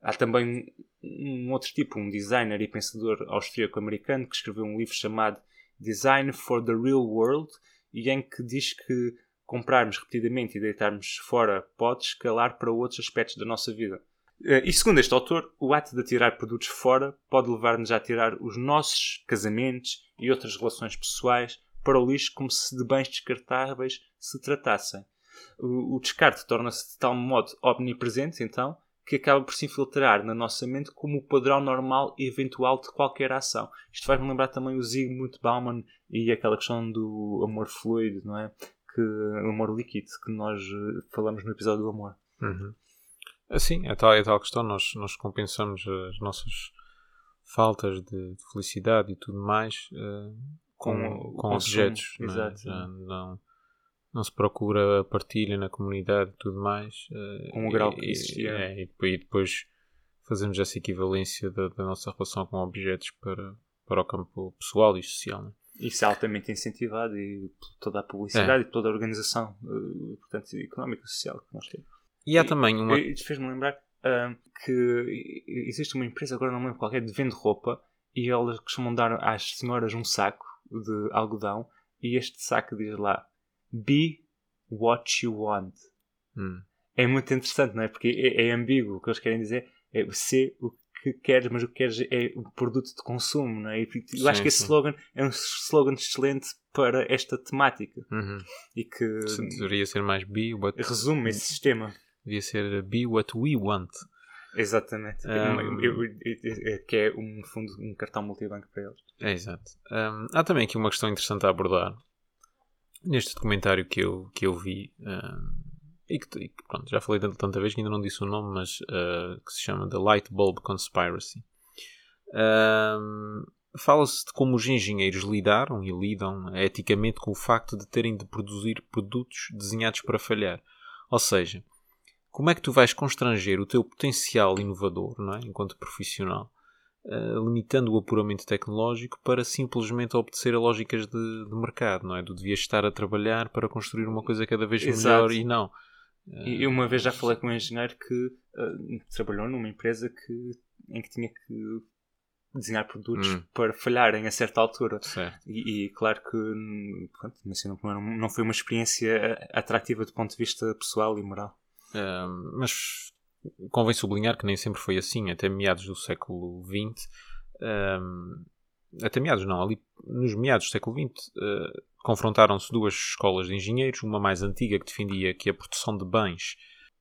Há também um outro tipo, um designer e pensador austríaco-americano que escreveu um livro chamado Design for the Real World e em que diz que comprarmos repetidamente e deitarmos fora pode escalar para outros aspectos da nossa vida. Eh, E segundo este autor, o ato de atirar produtos fora pode levar-nos a atirar os nossos casamentos e outras relações pessoais para o lixo como se de bens descartáveis se tratassem. O descarte torna-se de tal modo omnipresente, então, que acaba por se infiltrar na nossa mente como o padrão normal e eventual de qualquer ação. Isto faz-me lembrar também o Zygmunt Bauman e aquela questão do amor fluido, não é? Que, o amor líquido, que nós eh, falamos no episódio do amor. Assim, é tal, é tal questão, nós, nós compensamos as nossas faltas de, de felicidade e tudo mais eh, com, Com com objetos. não é? exato. Não, não se procura a partilha na comunidade e tudo mais. eh, Com o grau e- que e- existia. é, e, depois, e fazemos essa equivalência da, da nossa relação com objetos para, para o campo pessoal e social. não é? Isso é altamente incentivado e por toda a publicidade e toda a organização eh, portanto, económica e social que nós temos. E há também uma. E Isto fez-me lembrar ah, que e- existe uma empresa, agora não me lembro qual é, de vende roupa e elas costumam dar às senhoras um saco de algodão e este saco diz lá Be what you want. Hum, É muito interessante, não é? Porque é, é ambíguo. O que eles querem dizer é ser o que queres, mas o que queres é um produto de consumo, não é? E eu acho Sim, que esse sim. slogan é um slogan excelente para esta temática uhum. e que Deveria ser mais be what, resume esse sistema. devia ser be what we want. Exatamente. Um, Eu- eu- eu- que é, um, fundo, um cartão multibanco para eles. É, exato. Hum, há também aqui uma questão interessante a abordar neste documentário que eu, que eu vi hum, e, que, e pronto, já falei tanta vez que ainda não disse o nome, mas uh, que se chama The Light Bulb Conspiracy. Hum, Fala-se de como os engenheiros lidaram e lidam eticamente com o facto de terem de produzir produtos desenhados para falhar. Ou seja, como é que tu vais constranger o teu potencial inovador, não é? enquanto profissional, uh, limitando o apuramento tecnológico para simplesmente obedecer a lógicas de, de mercado, não é? Tu devias estar a trabalhar para construir uma coisa cada vez Exato. melhor e não. E eu uma vez já falei com um engenheiro que ah, trabalhou numa empresa que, em que tinha que desenhar produtos Hum. para falharem a certa altura. E, e claro que pronto, não não foi uma experiência atrativa do ponto de vista pessoal e moral. Um, mas convém sublinhar que nem sempre foi assim. Até meados do século XX, um, até meados não, ali nos meados do século XX, uh, confrontaram-se duas escolas de engenheiros, uma mais antiga que defendia que a produção de bens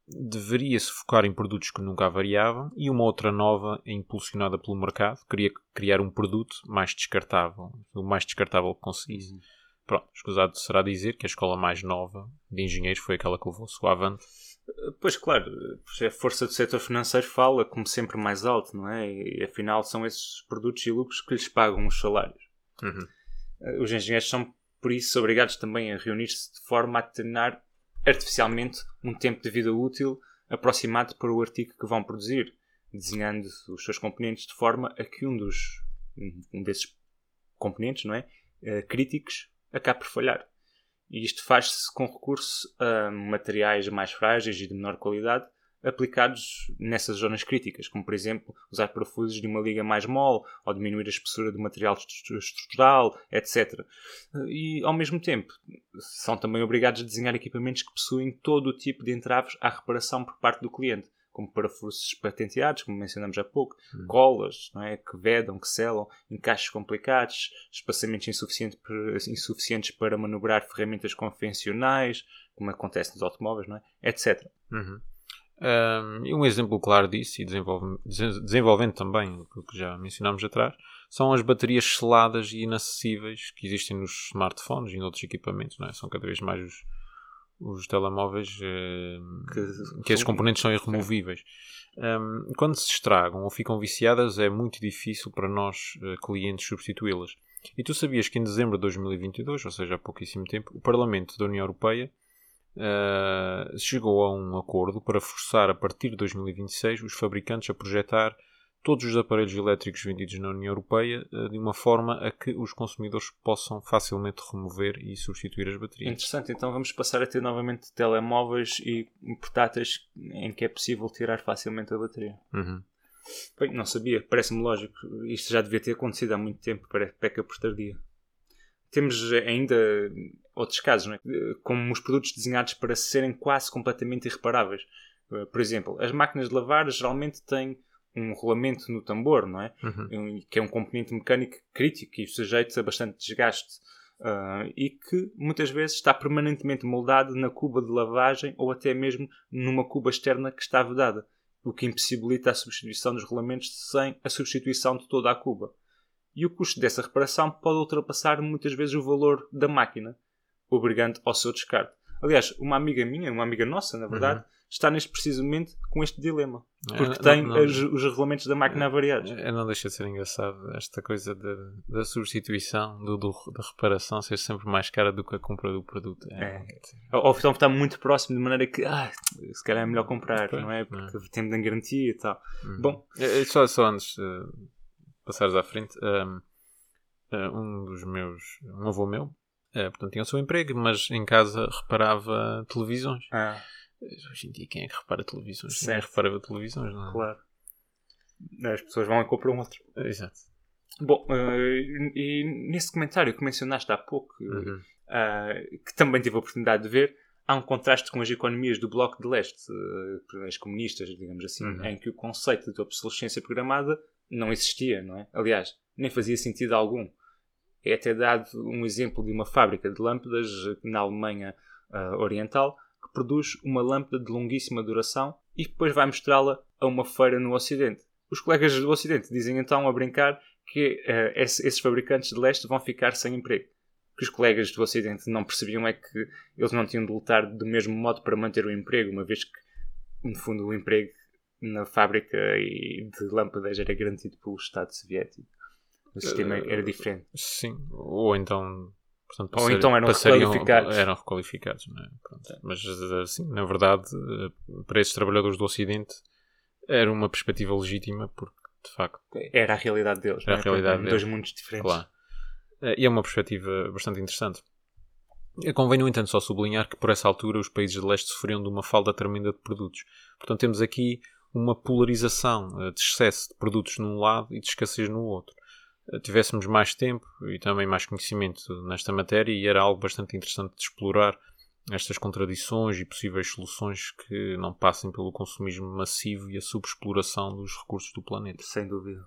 deveria se focar em produtos que nunca avariavam e uma outra nova, impulsionada pelo mercado, queria criar um produto mais descartável, o mais descartável que conseguisse. Pronto, escusado será dizer que a escola mais nova de engenheiros foi aquela que levou-se o avante Pois claro, a força do setor financeiro fala como sempre mais alto, não é? E afinal são esses produtos e lucros que lhes pagam os salários. Uhum. Eh, Os engenheiros são, por isso, obrigados também a reunir-se de forma a determinar artificialmente um tempo de vida útil aproximado para o artigo que vão produzir, desenhando os seus componentes de forma a que um dos um desses componentes, não é, Eh, críticos, acabe por falhar. E isto faz-se com recurso a materiais mais frágeis e de menor qualidade aplicados nessas zonas críticas, como por exemplo usar parafusos de uma liga mais mole ou diminuir a espessura do material estru- estrutural, etc. E ao mesmo tempo são também obrigados a desenhar equipamentos que possuem todo o tipo de entraves à reparação por parte do cliente, como parafusos patenteados, como mencionamos há pouco, colas não é, que vedam, que selam, encaixes complicados, espaçamentos insuficientes para, insuficientes para manobrar ferramentas convencionais, como acontece nos automóveis, não é? etc. Uhum. Um, e um exemplo claro disso, e desenvolve, desen- desenvolvendo também o que já mencionámos atrás, são as baterias seladas e inacessíveis que existem nos smartphones e em outros equipamentos. Não é? São cada vez mais os, os telemóveis eh, Que que, esses componentes são irremovíveis. Um, quando se estragam ou ficam viciadas, é muito difícil para nós, eh, clientes, substituí-las. E tu sabias que em dezembro de 2022, ou seja, há pouquíssimo tempo, o Parlamento da União Europeia eh, chegou a um acordo para forçar a partir de 2026 os fabricantes a projetar todos os aparelhos elétricos vendidos na União Europeia eh, de uma forma a que os consumidores possam facilmente remover e substituir as baterias. Interessante, então vamos passar a ter novamente telemóveis e portáteis em que é possível tirar facilmente a bateria. Uhum. Bem, não sabia, parece-me lógico. Isto já devia ter acontecido há muito tempo, parece peca por tardia. Temos ainda outros casos, não é? como os produtos desenhados para serem quase completamente irreparáveis. Eh, Por exemplo, as máquinas de lavar geralmente têm um rolamento no tambor, não é? Um- Que é um componente mecânico crítico e sujeito a bastante desgaste. Ah, e que muitas vezes está permanentemente moldado na cuba de lavagem ou até mesmo numa cuba externa que está vedada, o que impossibilita a substituição dos rolamentos sem a substituição de toda a cuba. E o custo dessa reparação pode ultrapassar muitas vezes o valor da máquina, obrigando ao seu descarte. Aliás, uma amiga minha, uma amiga nossa, na verdade, está neste preciso momento com este dilema. É, Porque não- tem não- os, os regulamentos da máquina avariados. É, não deixa de ser engraçado esta coisa da, da substituição, do, do- da reparação ser sempre mais cara do que a compra do produto. É, Ou ou então está muito próximo de maneira que, ah, se calhar é melhor comprar, Pois, não é? Porque tem de garantia e tal. Uhum. Bom, É, é Só, só antes de passares à frente, um, eh, um dos meus, um avô meu, eh, portanto tinha o seu emprego, mas em casa reparava televisões. ah, Hoje em dia quem é que repara televisões? Ninguém Certo. repara televisões, não é? claro. As pessoas vão e compram outro. Exato. Bom, eh, e nesse comentário que mencionaste há pouco, Uhum. ah, que também tive a oportunidade de ver, há um contraste com as economias do Bloco de Leste, eh, as comunistas, digamos assim, Uhum. em que o conceito de obsolescência programada não existia, não é? Aliás, nem fazia sentido algum. É até dado um exemplo de uma fábrica de lâmpadas na Alemanha ah, Oriental que produz uma lâmpada de longuíssima duração e depois vai mostrá-la a uma feira no Ocidente. Os colegas do Ocidente dizem então a brincar que eh, esse- esses fabricantes de leste vão ficar sem emprego. O que os colegas do Ocidente não percebiam é que eles não tinham de lutar do mesmo modo para manter o emprego, uma vez que, no fundo, o emprego na fábrica e de lâmpadas era garantido pelo Estado Soviético. O sistema Eh, era diferente. Sim, ou então. Portanto, Ou então eram requalificados. Eram requalificados, não é? Pronto. Mas, assim, na verdade, eh, para esses trabalhadores do Ocidente, era uma perspectiva legítima, porque, de facto, Era a realidade deles. Era a não é? realidade Dois deles. mundos diferentes. Claro. Eh, E é uma perspectiva bastante interessante. Convém, no entanto, só sublinhar que por essa altura os países de leste sofriam de uma falta tremenda de produtos. Portanto, temos aqui uma polarização eh, de excesso de produtos num lado e de escassez no outro. Tivéssemos mais tempo e também mais conhecimento nesta matéria e era algo bastante interessante de explorar estas contradições e possíveis soluções que não passem pelo consumismo massivo e a subexploração dos recursos do planeta. Sem dúvida.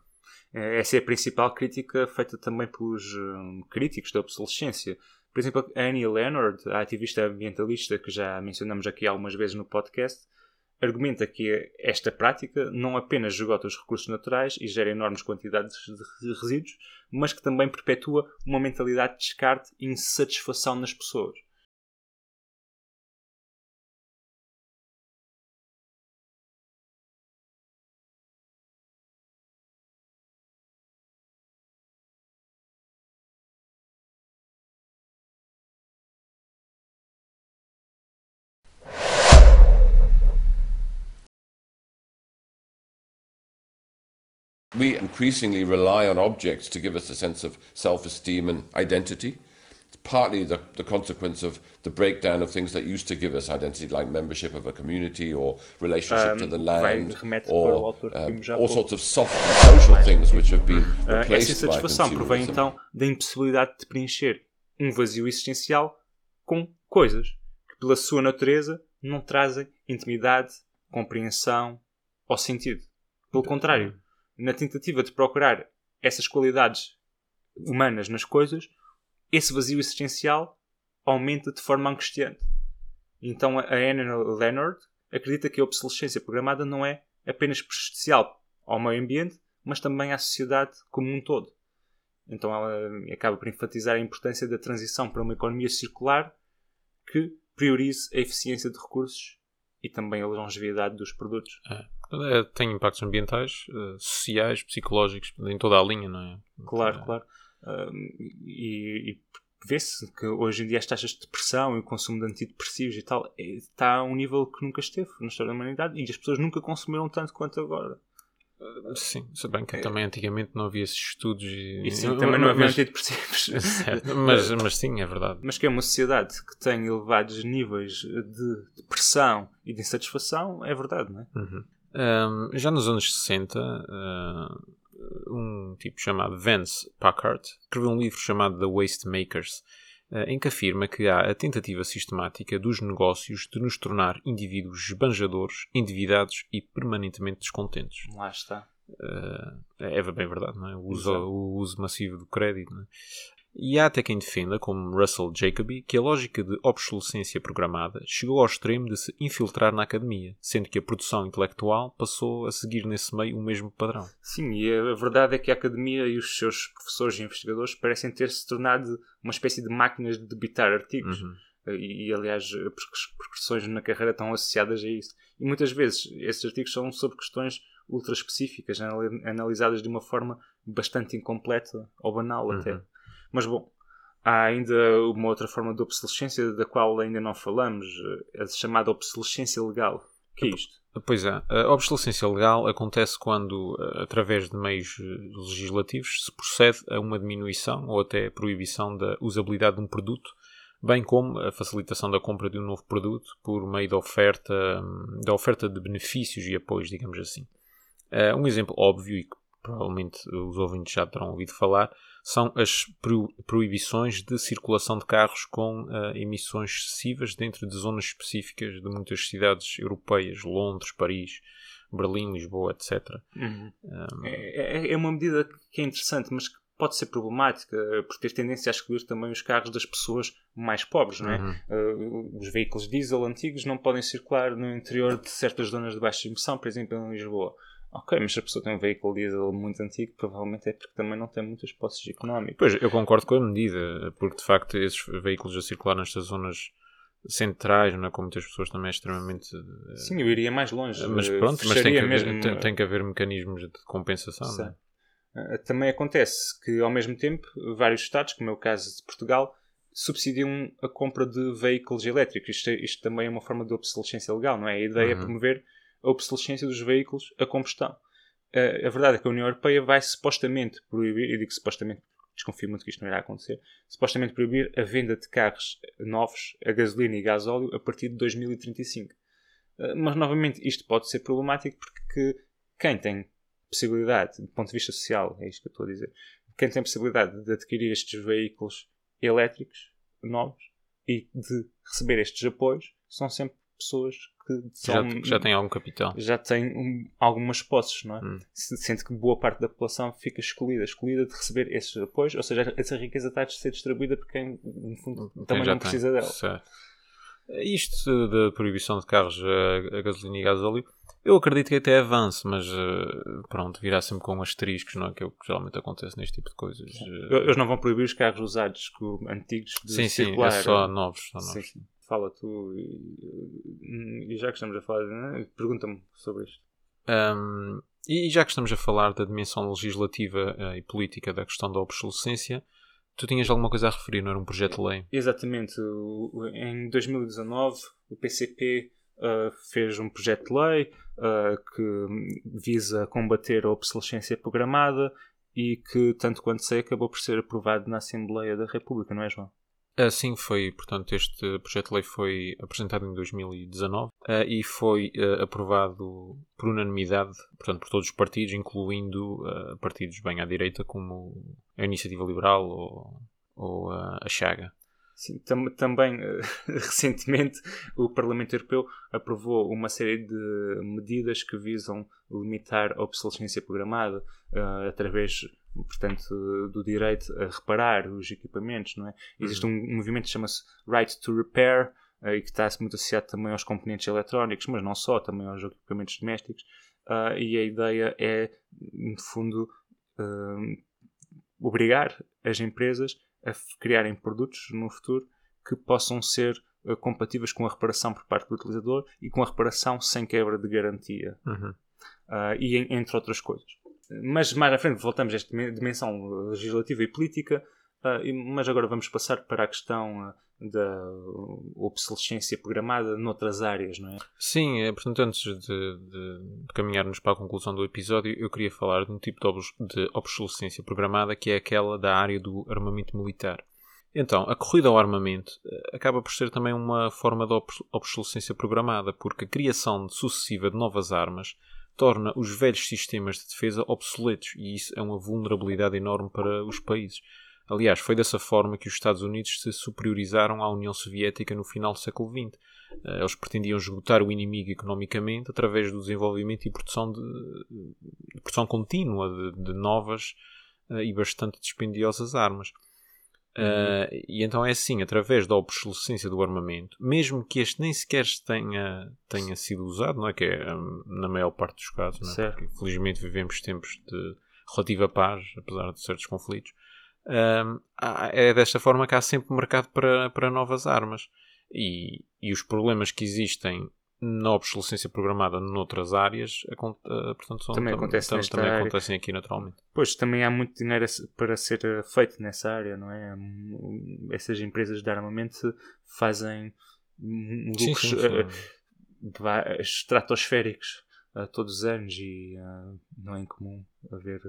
Eh, Essa é a principal crítica feita também pelos hum, críticos da obsolescência. Por exemplo, Annie Leonard, a ativista ambientalista que já mencionamos aqui algumas vezes no podcast, argumenta que esta prática não apenas esgota os recursos naturais e gera enormes quantidades de resíduos, mas que também perpetua uma mentalidade de descarte e insatisfação nas pessoas. We increasingly rely on objects to give us a sense of self esteem and identity. It's partly the, the consequence of the breakdown of things that used to give us identity, like membership of a community or relationship to the Um, land, or um, all sorts of soft social things which have been Essa replaced by insatisfação provém então da impossibilidade de preencher um vazio existencial com coisas que, pela sua natureza, não trazem intimidade, compreensão ou sentido. Pelo contrário, na tentativa de procurar essas qualidades humanas nas coisas, esse vazio existencial aumenta de forma angustiante. Então a Anna Leonard acredita que a obsolescência programada não é apenas prejudicial ao meio ambiente, mas também à sociedade como um todo. Então ela acaba por enfatizar a importância da transição para uma economia circular que priorize a eficiência de recursos e também a longevidade dos produtos. É, tem impactos ambientais, eh, sociais, psicológicos, em toda a linha, não é? Claro, É. claro. E, e vê-se que hoje em dia as taxas de depressão e o consumo de antidepressivos e tal eh, está a um nível que nunca esteve na história da humanidade e as pessoas nunca consumiram tanto quanto agora. Sim, se bem que também antigamente não havia esses estudos e, E sim, também não havia mas, antidepressivos. Certo, mas, mas sim, é verdade. Mas que é uma sociedade que tem elevados níveis de depressão e de insatisfação, é verdade, não é? Uhum. Um, já nos anos 60, uh, um tipo chamado Vance Packard escreveu um livro chamado The Waste Makers, em que afirma que há a tentativa sistemática dos negócios de nos tornar indivíduos esbanjadores, endividados e permanentemente descontentes. Lá está. Uh, é bem verdade, não é? O uso, o uso massivo do crédito. É? E há até quem defenda, como Russell Jacoby, que a lógica de obsolescência programada chegou ao extremo de se infiltrar na academia, sendo que a produção intelectual passou a seguir nesse meio o mesmo padrão. Sim, e a verdade é que a academia e os seus professores e investigadores parecem ter se tornado uma espécie de máquinas de debitar artigos. Uhum. E, e, aliás, progressões na carreira estão associadas a isso. E muitas vezes esses artigos são sobre questões ultra específicas, anali- analisadas de uma forma bastante incompleta ou banal até. Mas bom, há ainda uma outra forma de obsolescência da qual ainda não falamos, a chamada obsolescência legal. O que é isto? Pois é, a obsolescência legal acontece quando, eh, através de meios eh, legislativos, se procede a uma diminuição ou até proibição da usabilidade de um produto, bem como a facilitação da compra de um novo produto por meio da oferta, hum, da oferta de benefícios e apoios, digamos assim. Eh, Um exemplo óbvio e que provavelmente os ouvintes já terão ouvido falar são as pro- proibições de circulação de carros com eh, emissões excessivas dentro de zonas específicas de muitas cidades europeias, Londres, Paris, Berlim, Lisboa, etc. Uhum. Um, É, é- é uma medida que é interessante, mas que pode ser problemática eh, por ter tendência a excluir também os carros das pessoas mais pobres, não é? Uhum. Uh, os veículos diesel antigos não podem circular no interior de certas zonas de baixa emissão, por exemplo, em Lisboa. Ok, mas se a pessoa tem um veículo diesel muito antigo, provavelmente é porque também não tem muitas posses económicas. Pois, eu concordo com a medida, porque de facto esses veículos a circular nestas zonas centrais, não é? com muitas pessoas, também é extremamente. eh, Sim, eu iria mais longe. mas Uh, pronto, mas tem que, haver, mesmo, tem, tem que haver mecanismos de compensação. não é? Sim. Também acontece que, ao mesmo tempo, vários Estados, como é o caso de Portugal, subsidiam a compra de veículos elétricos. Isto, é- isto também é uma forma de obsolescência legal, não é? A ideia é Uhum. promover a obsolescência dos veículos a combustão. Uh, A verdade é que a União Europeia vai supostamente proibir, e digo supostamente, desconfio muito que isto não irá acontecer, supostamente proibir a venda de carros novos a gasolina e gasóleo a partir de 2035. Uh, Mas, novamente, isto pode ser problemático porque quem tem possibilidade, do ponto de vista social, é isto que eu estou a dizer, quem tem possibilidade de adquirir estes veículos elétricos novos e de receber estes apoios são sempre pessoas que Já, são, que já tem algum capital. já têm um- algumas posses, não é? Hum. Se- Sendo que boa parte da população fica excluída, excluída de receber esses apoios, ou seja, essa riqueza está a ser distribuída por quem, no fundo, Quem também já não tem. precisa dela. Certo. Isto da proibição de carros a, a gasolina e gasóleo, eu acredito que até avance, mas eh, pronto, virá sempre com asteriscos, não é? Que é o que geralmente acontece neste tipo de coisas. Eh, Eles não vão proibir os carros usados, antigos, de sim, sim, circular. é só novos. Só Sim, novos. sim. Fala tu e, e já que estamos a falar, né, pergunta-me sobre isto. Um, e já que estamos a falar da dimensão legislativa eh, e política da questão da obsolescência, tu tinhas alguma coisa a referir, não era um projeto de lei? Exatamente. Em 2019, o PCP uh, fez um projeto de lei uh, que visa combater a obsolescência programada e que, tanto quanto sei, acabou por ser aprovado na Assembleia da República, não é, João? Assim foi, portanto, este projeto de lei foi apresentado em 2019 eh, e foi eh, aprovado por unanimidade, portanto, por todos os partidos, incluindo eh, partidos bem à direita, como a Iniciativa Liberal ou, ou a Chaga. Sim, tam- também eh, recentemente o Parlamento Europeu aprovou uma série de medidas que visam limitar a obsolescência programada eh, através, portanto, do direito a reparar os equipamentos, não é? Existe um movimento que chama-se Right to Repair, e que está muito associado também aos componentes eletrónicos, mas não só, também aos equipamentos domésticos. e a ideia é, no fundo, obrigar as empresas a criarem produtos no futuro que possam ser uh, compatíveis com a reparação por parte do utilizador e com a reparação sem quebra de garantia. Uhum. Uh, e entre outras coisas. Mas mais à frente voltamos a esta dimensão legislativa e política, mas agora vamos passar para a questão da obsolescência programada noutras áreas, não é? Sim, é, portanto, antes de, de, de, caminharmos para a conclusão do episódio, eu queria falar de um tipo de obsolescência programada que é aquela da área do armamento militar. Então, a corrida ao armamento eh, acaba por ser também uma forma de obsolescência programada, porque a criação sucessiva de novas armas torna os velhos sistemas de defesa obsoletos e isso é uma vulnerabilidade enorme para os países. Aliás, foi dessa forma que os Estados Unidos se superiorizaram à União Soviética no final do século XX. Eh, eles pretendiam esgotar o inimigo economicamente através do desenvolvimento e produção, de, de produção contínua de, de novas uh, e bastante dispendiosas armas. Uh, e então é assim, através da obsolescência do armamento, mesmo que este nem sequer tenha, tenha sido usado, não é? Que é um, na maior parte dos casos, não é? Porque felizmente vivemos tempos de relativa paz, apesar de certos conflitos. Um, é desta forma que há sempre mercado para, para novas armas. E, e os problemas que existem na obsolescência programada noutras áreas, eh, portanto, são, também, acontece tam, também área. acontecem aqui naturalmente. Pois, também há muito dinheiro para ser eh, feito nessa área, não é? Essas empresas de armamento fazem lucros sim, sim, sim. Uh, estratosféricos uh, todos os anos e uh, não é incomum haver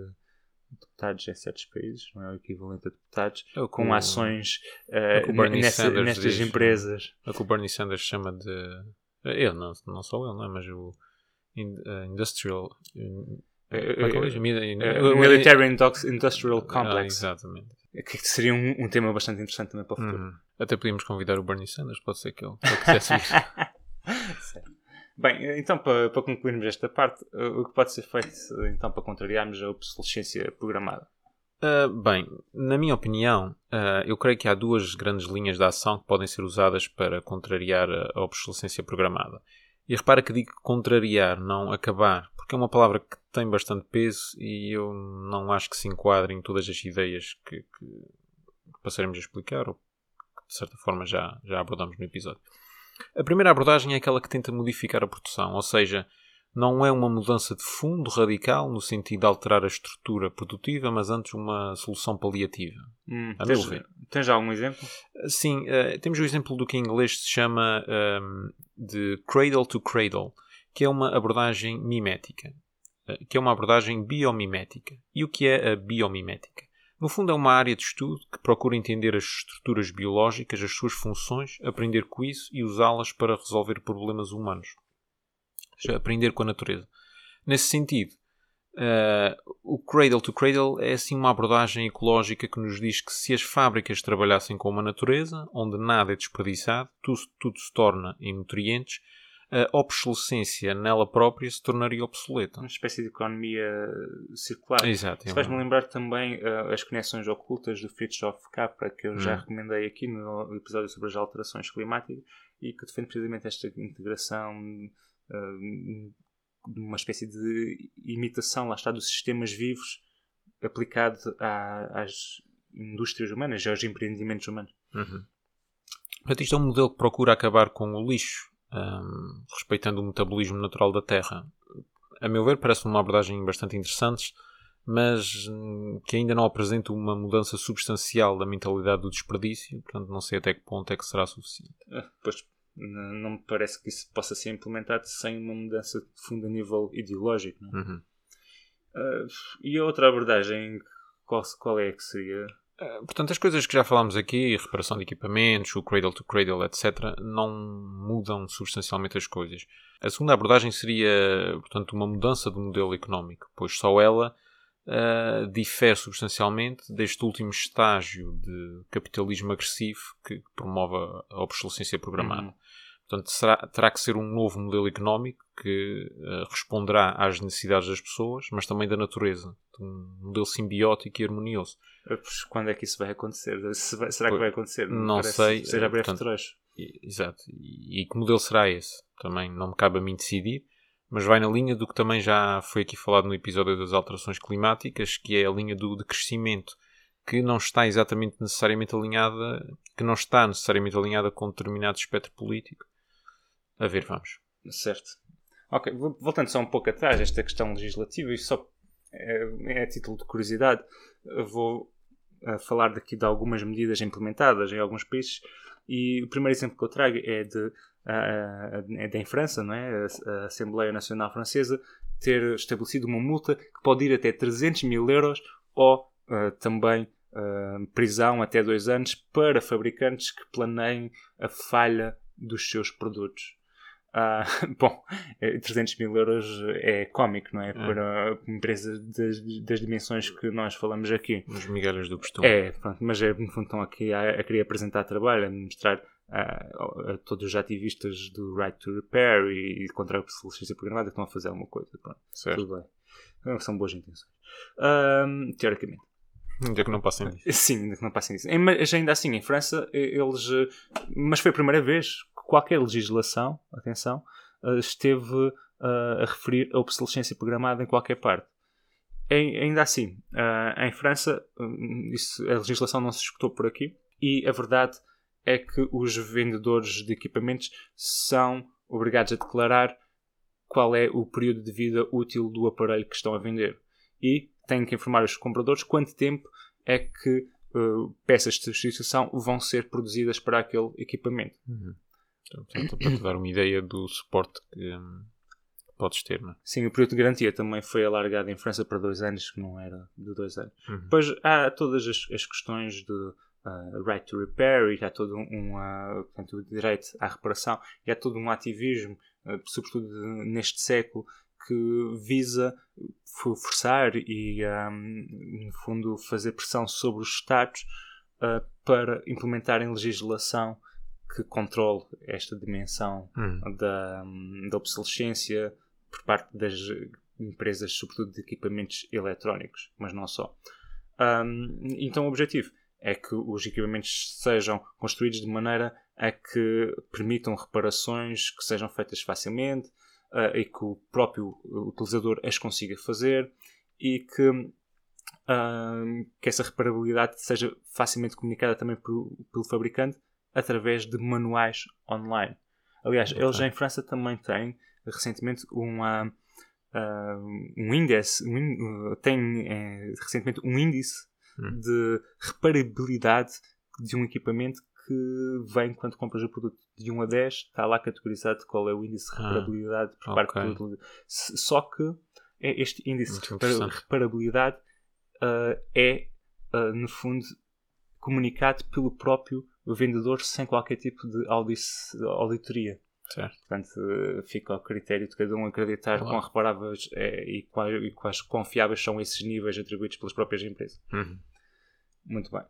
deputados em certos países, não é o equivalente a deputados, é com o, ações uh, nessa, nestas diz, empresas. É o que o Bernie Sanders chama de ele, não, não só ele, não é? mas o uh, Industrial. Uh, Military Industrial Complex. Ah, exatamente. Que seria um, um, tema bastante interessante também para o futuro. Uhum. Até podíamos convidar o Bernie Sanders, pode ser que ele, que ele quisesse vir. Bem, então para, para concluirmos esta parte, o que pode ser feito então para contrariarmos a obsolescência programada? Uh, bem, na minha opinião, uh, eu creio que há duas grandes linhas de ação que podem ser usadas para contrariar a obsolescência programada. E repara que digo contrariar, não acabar, porque é uma palavra que tem bastante peso e eu não acho que se enquadre em todas as ideias que, que passaremos a explicar ou que de certa forma já, já abordamos no episódio. A primeira abordagem é aquela que tenta modificar a produção, ou seja, não é uma mudança de fundo radical no sentido de alterar a estrutura produtiva, mas antes uma solução paliativa. Hum, tens, tens algum exemplo? Sim, uh, temos o exemplo do que em inglês se chama um, de cradle to cradle, que é uma abordagem mimética, uh, que é uma abordagem biomimética. E o que é a biomimética? No fundo, é uma área de estudo que procura entender as estruturas biológicas, as suas funções, aprender com isso e usá-las para resolver problemas humanos aprender com a natureza. Nesse sentido, uh, o Cradle to Cradle é assim uma abordagem ecológica que nos diz que se as fábricas trabalhassem com a natureza, onde nada é desperdiçado, tudo, tudo se torna em nutrientes, a obsolescência nela própria se tornaria obsoleta. Uma espécie de economia circular. Exato. Isso faz-me lembrar também uh, as conexões ocultas do Fritjof Capra, que eu já hum. recomendei aqui no episódio sobre as alterações climáticas e que defende precisamente esta integração uma espécie de imitação, lá está, dos sistemas vivos aplicado à, às indústrias humanas, aos empreendimentos humanos. Uhum. Portanto, isto é um modelo que procura acabar com o lixo, um, respeitando o metabolismo natural da Terra. A meu ver, parece uma abordagem bastante interessante, mas hum, que ainda não apresenta uma mudança substancial da mentalidade do desperdício, portanto, não sei até que ponto é que será suficiente. Ah, pois, não me parece que isso possa ser implementado sem uma mudança de fundo a nível ideológico. É? Uhum. Uh, e a outra abordagem, qual, qual é que seria? Uh, portanto, as coisas que já falámos aqui, reparação de equipamentos, o cradle to cradle, etc., não mudam substancialmente as coisas. A segunda abordagem seria, portanto, uma mudança do modelo económico, pois só ela uh, difere substancialmente deste último estágio de capitalismo agressivo que promove a obsolescência programada. Uhum. Portanto, será, terá que ser um novo modelo económico que uh, responderá às necessidades das pessoas, mas também da natureza. Um modelo simbiótico e harmonioso. Quando é que isso vai acontecer? Será que vai acontecer? Não, sei. Seja breve portanto, trecho. Exato. E, e que modelo será esse? Também não me cabe a mim decidir, mas vai na linha do que também já foi aqui falado no episódio das alterações climáticas, que é a linha do decrescimento, que não está exatamente necessariamente alinhada, que não está necessariamente alinhada com determinado espectro político. A ver, vamos. Certo. Ok, vo- voltando só um pouco atrás, esta questão legislativa, e só é, é a título de curiosidade, vou eh, falar daqui de algumas medidas implementadas em alguns países, e o primeiro exemplo que eu trago é de ah, é da França, não é? A, Assembleia Nacional Francesa ter estabelecido uma multa que pode ir até 300 mil euros ou ah, também ah, prisão até dois anos para fabricantes que planeiem a falha dos seus produtos. Ah, bom, eh, 300 mil euros é cómico, não é? Para uma empresa das, das dimensões que nós falamos aqui. Os migalhas do costume. É, pronto, mas é, no fundo estão aqui a, a querer apresentar trabalho, a mostrar ah, a, todos os ativistas do Right to Repair e, contra a obsolescência programada que estão a fazer alguma coisa. Pronto, Certo. tudo bem. São boas intenções. Teoricamente. Ainda que não passem disso. Sim, ainda que não passem isso. Em- Mas ainda assim, em França, eles. eh, Mas foi a primeira vez que qualquer legislação, atenção, eh, esteve eh, a referir a obsolescência programada em qualquer parte. Ainda assim, em França, hum, isso- a legislação não se escutou por aqui e a verdade é que os vendedores de equipamentos são obrigados a declarar qual é o período de vida útil do aparelho que estão a vender. E têm que informar os compradores quanto tempo é que uh, peças de substituição vão ser produzidas para aquele equipamento. Então, portanto, para te dar uma ideia do suporte que hum, podes ter, não é? Sim, o período de garantia também foi alargado em França para dois anos, que não era de dois anos. Uhum. Depois há todas as, as questões de uh, right to repair e há todo um, uh, portanto, o direito à reparação e há todo um ativismo, uh, sobretudo neste século, que visa fo- forçar e, um, no fundo, fazer pressão sobre os Estados uh, para implementarem legislação que controle esta dimensão Hum. da, da obsolescência por parte das empresas, sobretudo de equipamentos eletrónicos, mas não só. Ahm, então, o objetivo é que os equipamentos sejam construídos de maneira a que permitam reparações que sejam feitas facilmente ah, e que o próprio utilizador as consiga fazer e que, ahm, que essa reparabilidade seja facilmente comunicada também pelo, pelo fabricante através de manuais online. Aliás, eles em França também têm recentemente uma, ah, um índice, um uh, têm eh, recentemente um índice Hum. de reparabilidade de um equipamento que vem quando compras o produto de 1 a 10, está lá categorizado qual é o índice de Ah, reparabilidade por ok. parte do utilizador. Se- Só que é este índice Muito de reparabilidade ah, é, ah, no fundo, comunicado pelo próprio vendedor sem qualquer tipo de auditoria. Certo. Portanto, fica ao critério de cada um acreditar Claro. quão reparáveis é, e, quais, e quais confiáveis são esses níveis atribuídos pelas próprias empresas. Uhum. Muito bem.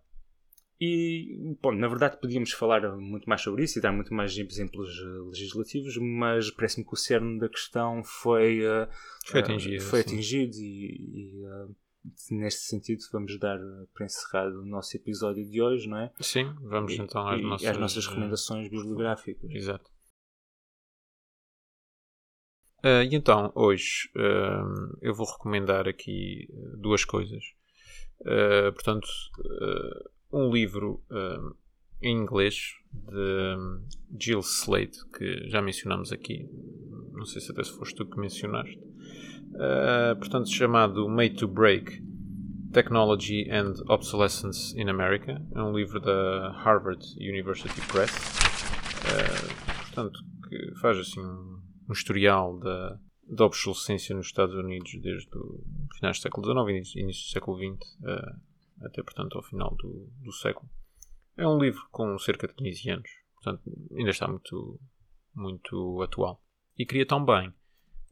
E, bom, na verdade podíamos falar muito mais sobre isso e dar muito mais exemplos eh, legislativos, mas parece-me que o cerne da questão foi, eh, Foi eh, atingido, foi atingido e, e, neste sentido vamos dar para encerrado o nosso episódio de hoje, não é? Sim, vamos E- então às e nossas, às nossas recomendações bibliográficas. Exato. Ah, e então, hoje ah, eu vou recomendar aqui duas coisas. Ah, portanto, um livro ah, em inglês de Jill Slade, que já mencionamos aqui. Não sei se até se foste tu que mencionaste. Ah, portanto, chamado Made to Break Technology and Obsolescence in America. É um livro da Harvard University Press. Uh, portanto, que faz assim um, um historial da, da obsolescência nos Estados Unidos desde o finais do século XIX e início, do século XX uh, até, portanto, ao final do, do século. É um livro com cerca de 15 anos, portanto, ainda está muito, muito atual. E queria também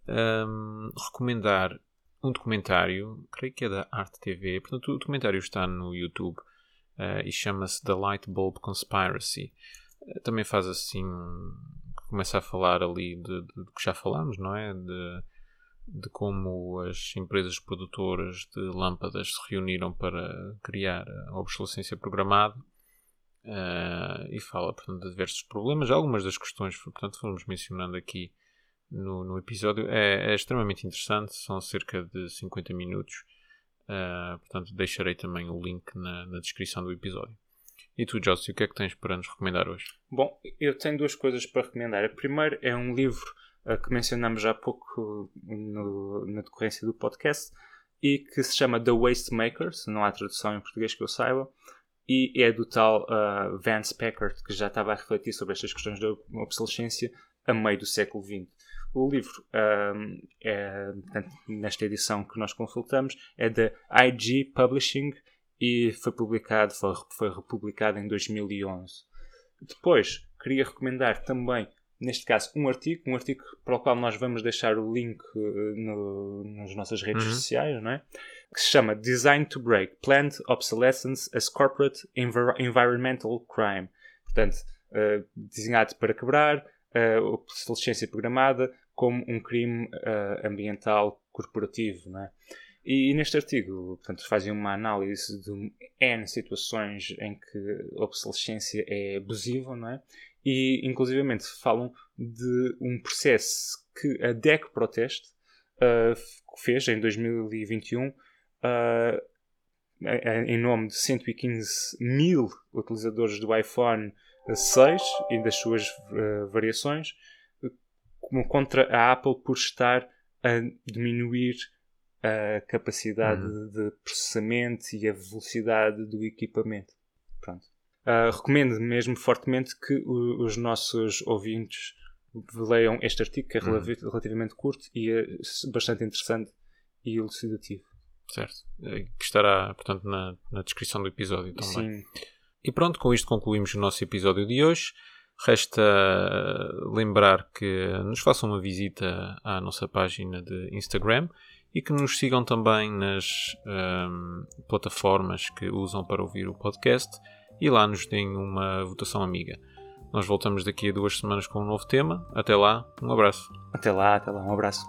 um, recomendar um documentário, creio que é da Arte TV, portanto, o documentário está no YouTube uh, e chama-se The Light Bulb Conspiracy também faz assim começa a falar ali de que já falámos, não é? De, de como as empresas produtoras de lâmpadas se reuniram para criar a obsolescência programada uh, e fala portanto, de diversos problemas. Algumas das questões, portanto, fomos mencionando aqui no, no episódio. É, é, extremamente interessante, são cerca de 50 minutos. Uh, portanto, deixarei também o link na, na descrição do episódio. E tu, Josie, o que é que tens para nos recomendar hoje? Bom, eu tenho duas coisas para recomendar. A primeira é um livro que mencionamos há pouco no, na decorrência do podcast e que se chama The Waste Makers, não há tradução em português que eu saiba, e é do tal uh, Vance Packard que já estava a refletir sobre estas questões da obsolescência a meio do século XX. O livro, um, é, nesta edição que nós consultamos, é da IG Publishing e foi publicado, foi, foi republicado em 2011. Depois, queria recomendar também, neste caso, um artigo, um artigo para o qual nós vamos deixar o link uh, no, nas nossas redes uhum. sociais, não é? que se chama Design to Break: Planned Obsolescence as Corporate Envir Environmental Crime. Portanto, uh, desenhado para quebrar, uh, obsolescência programada como um crime uh, ambiental corporativo, não é? E, neste artigo, portanto, fazem uma análise de N situações em que a obsolescência é abusiva, não é? E, inclusivamente, falam de um processo que a DEC Protest uh, fez em 2021 uh, em nome de 115 mil utilizadores do iPhone 6 e das suas uh, variações, contra a Apple por estar a diminuir a capacidade uhum. de processamento e a velocidade do equipamento. Uh, recomendo mesmo fortemente que o, os nossos ouvintes leiam este artigo, que é uhum. relativamente curto e é bastante interessante e elucidativo. Certo. Eh, que estará, portanto, na, na descrição do episódio também. Sim. E pronto, com isto concluímos o nosso episódio de hoje. Resta lembrar que nos façam uma visita à nossa página de Instagram e que nos sigam também nas um, plataformas que usam para ouvir o podcast e lá nos deem uma votação amiga. Nós voltamos daqui a duas semanas com um novo tema. Até lá, um abraço. Até lá, até lá, um abraço.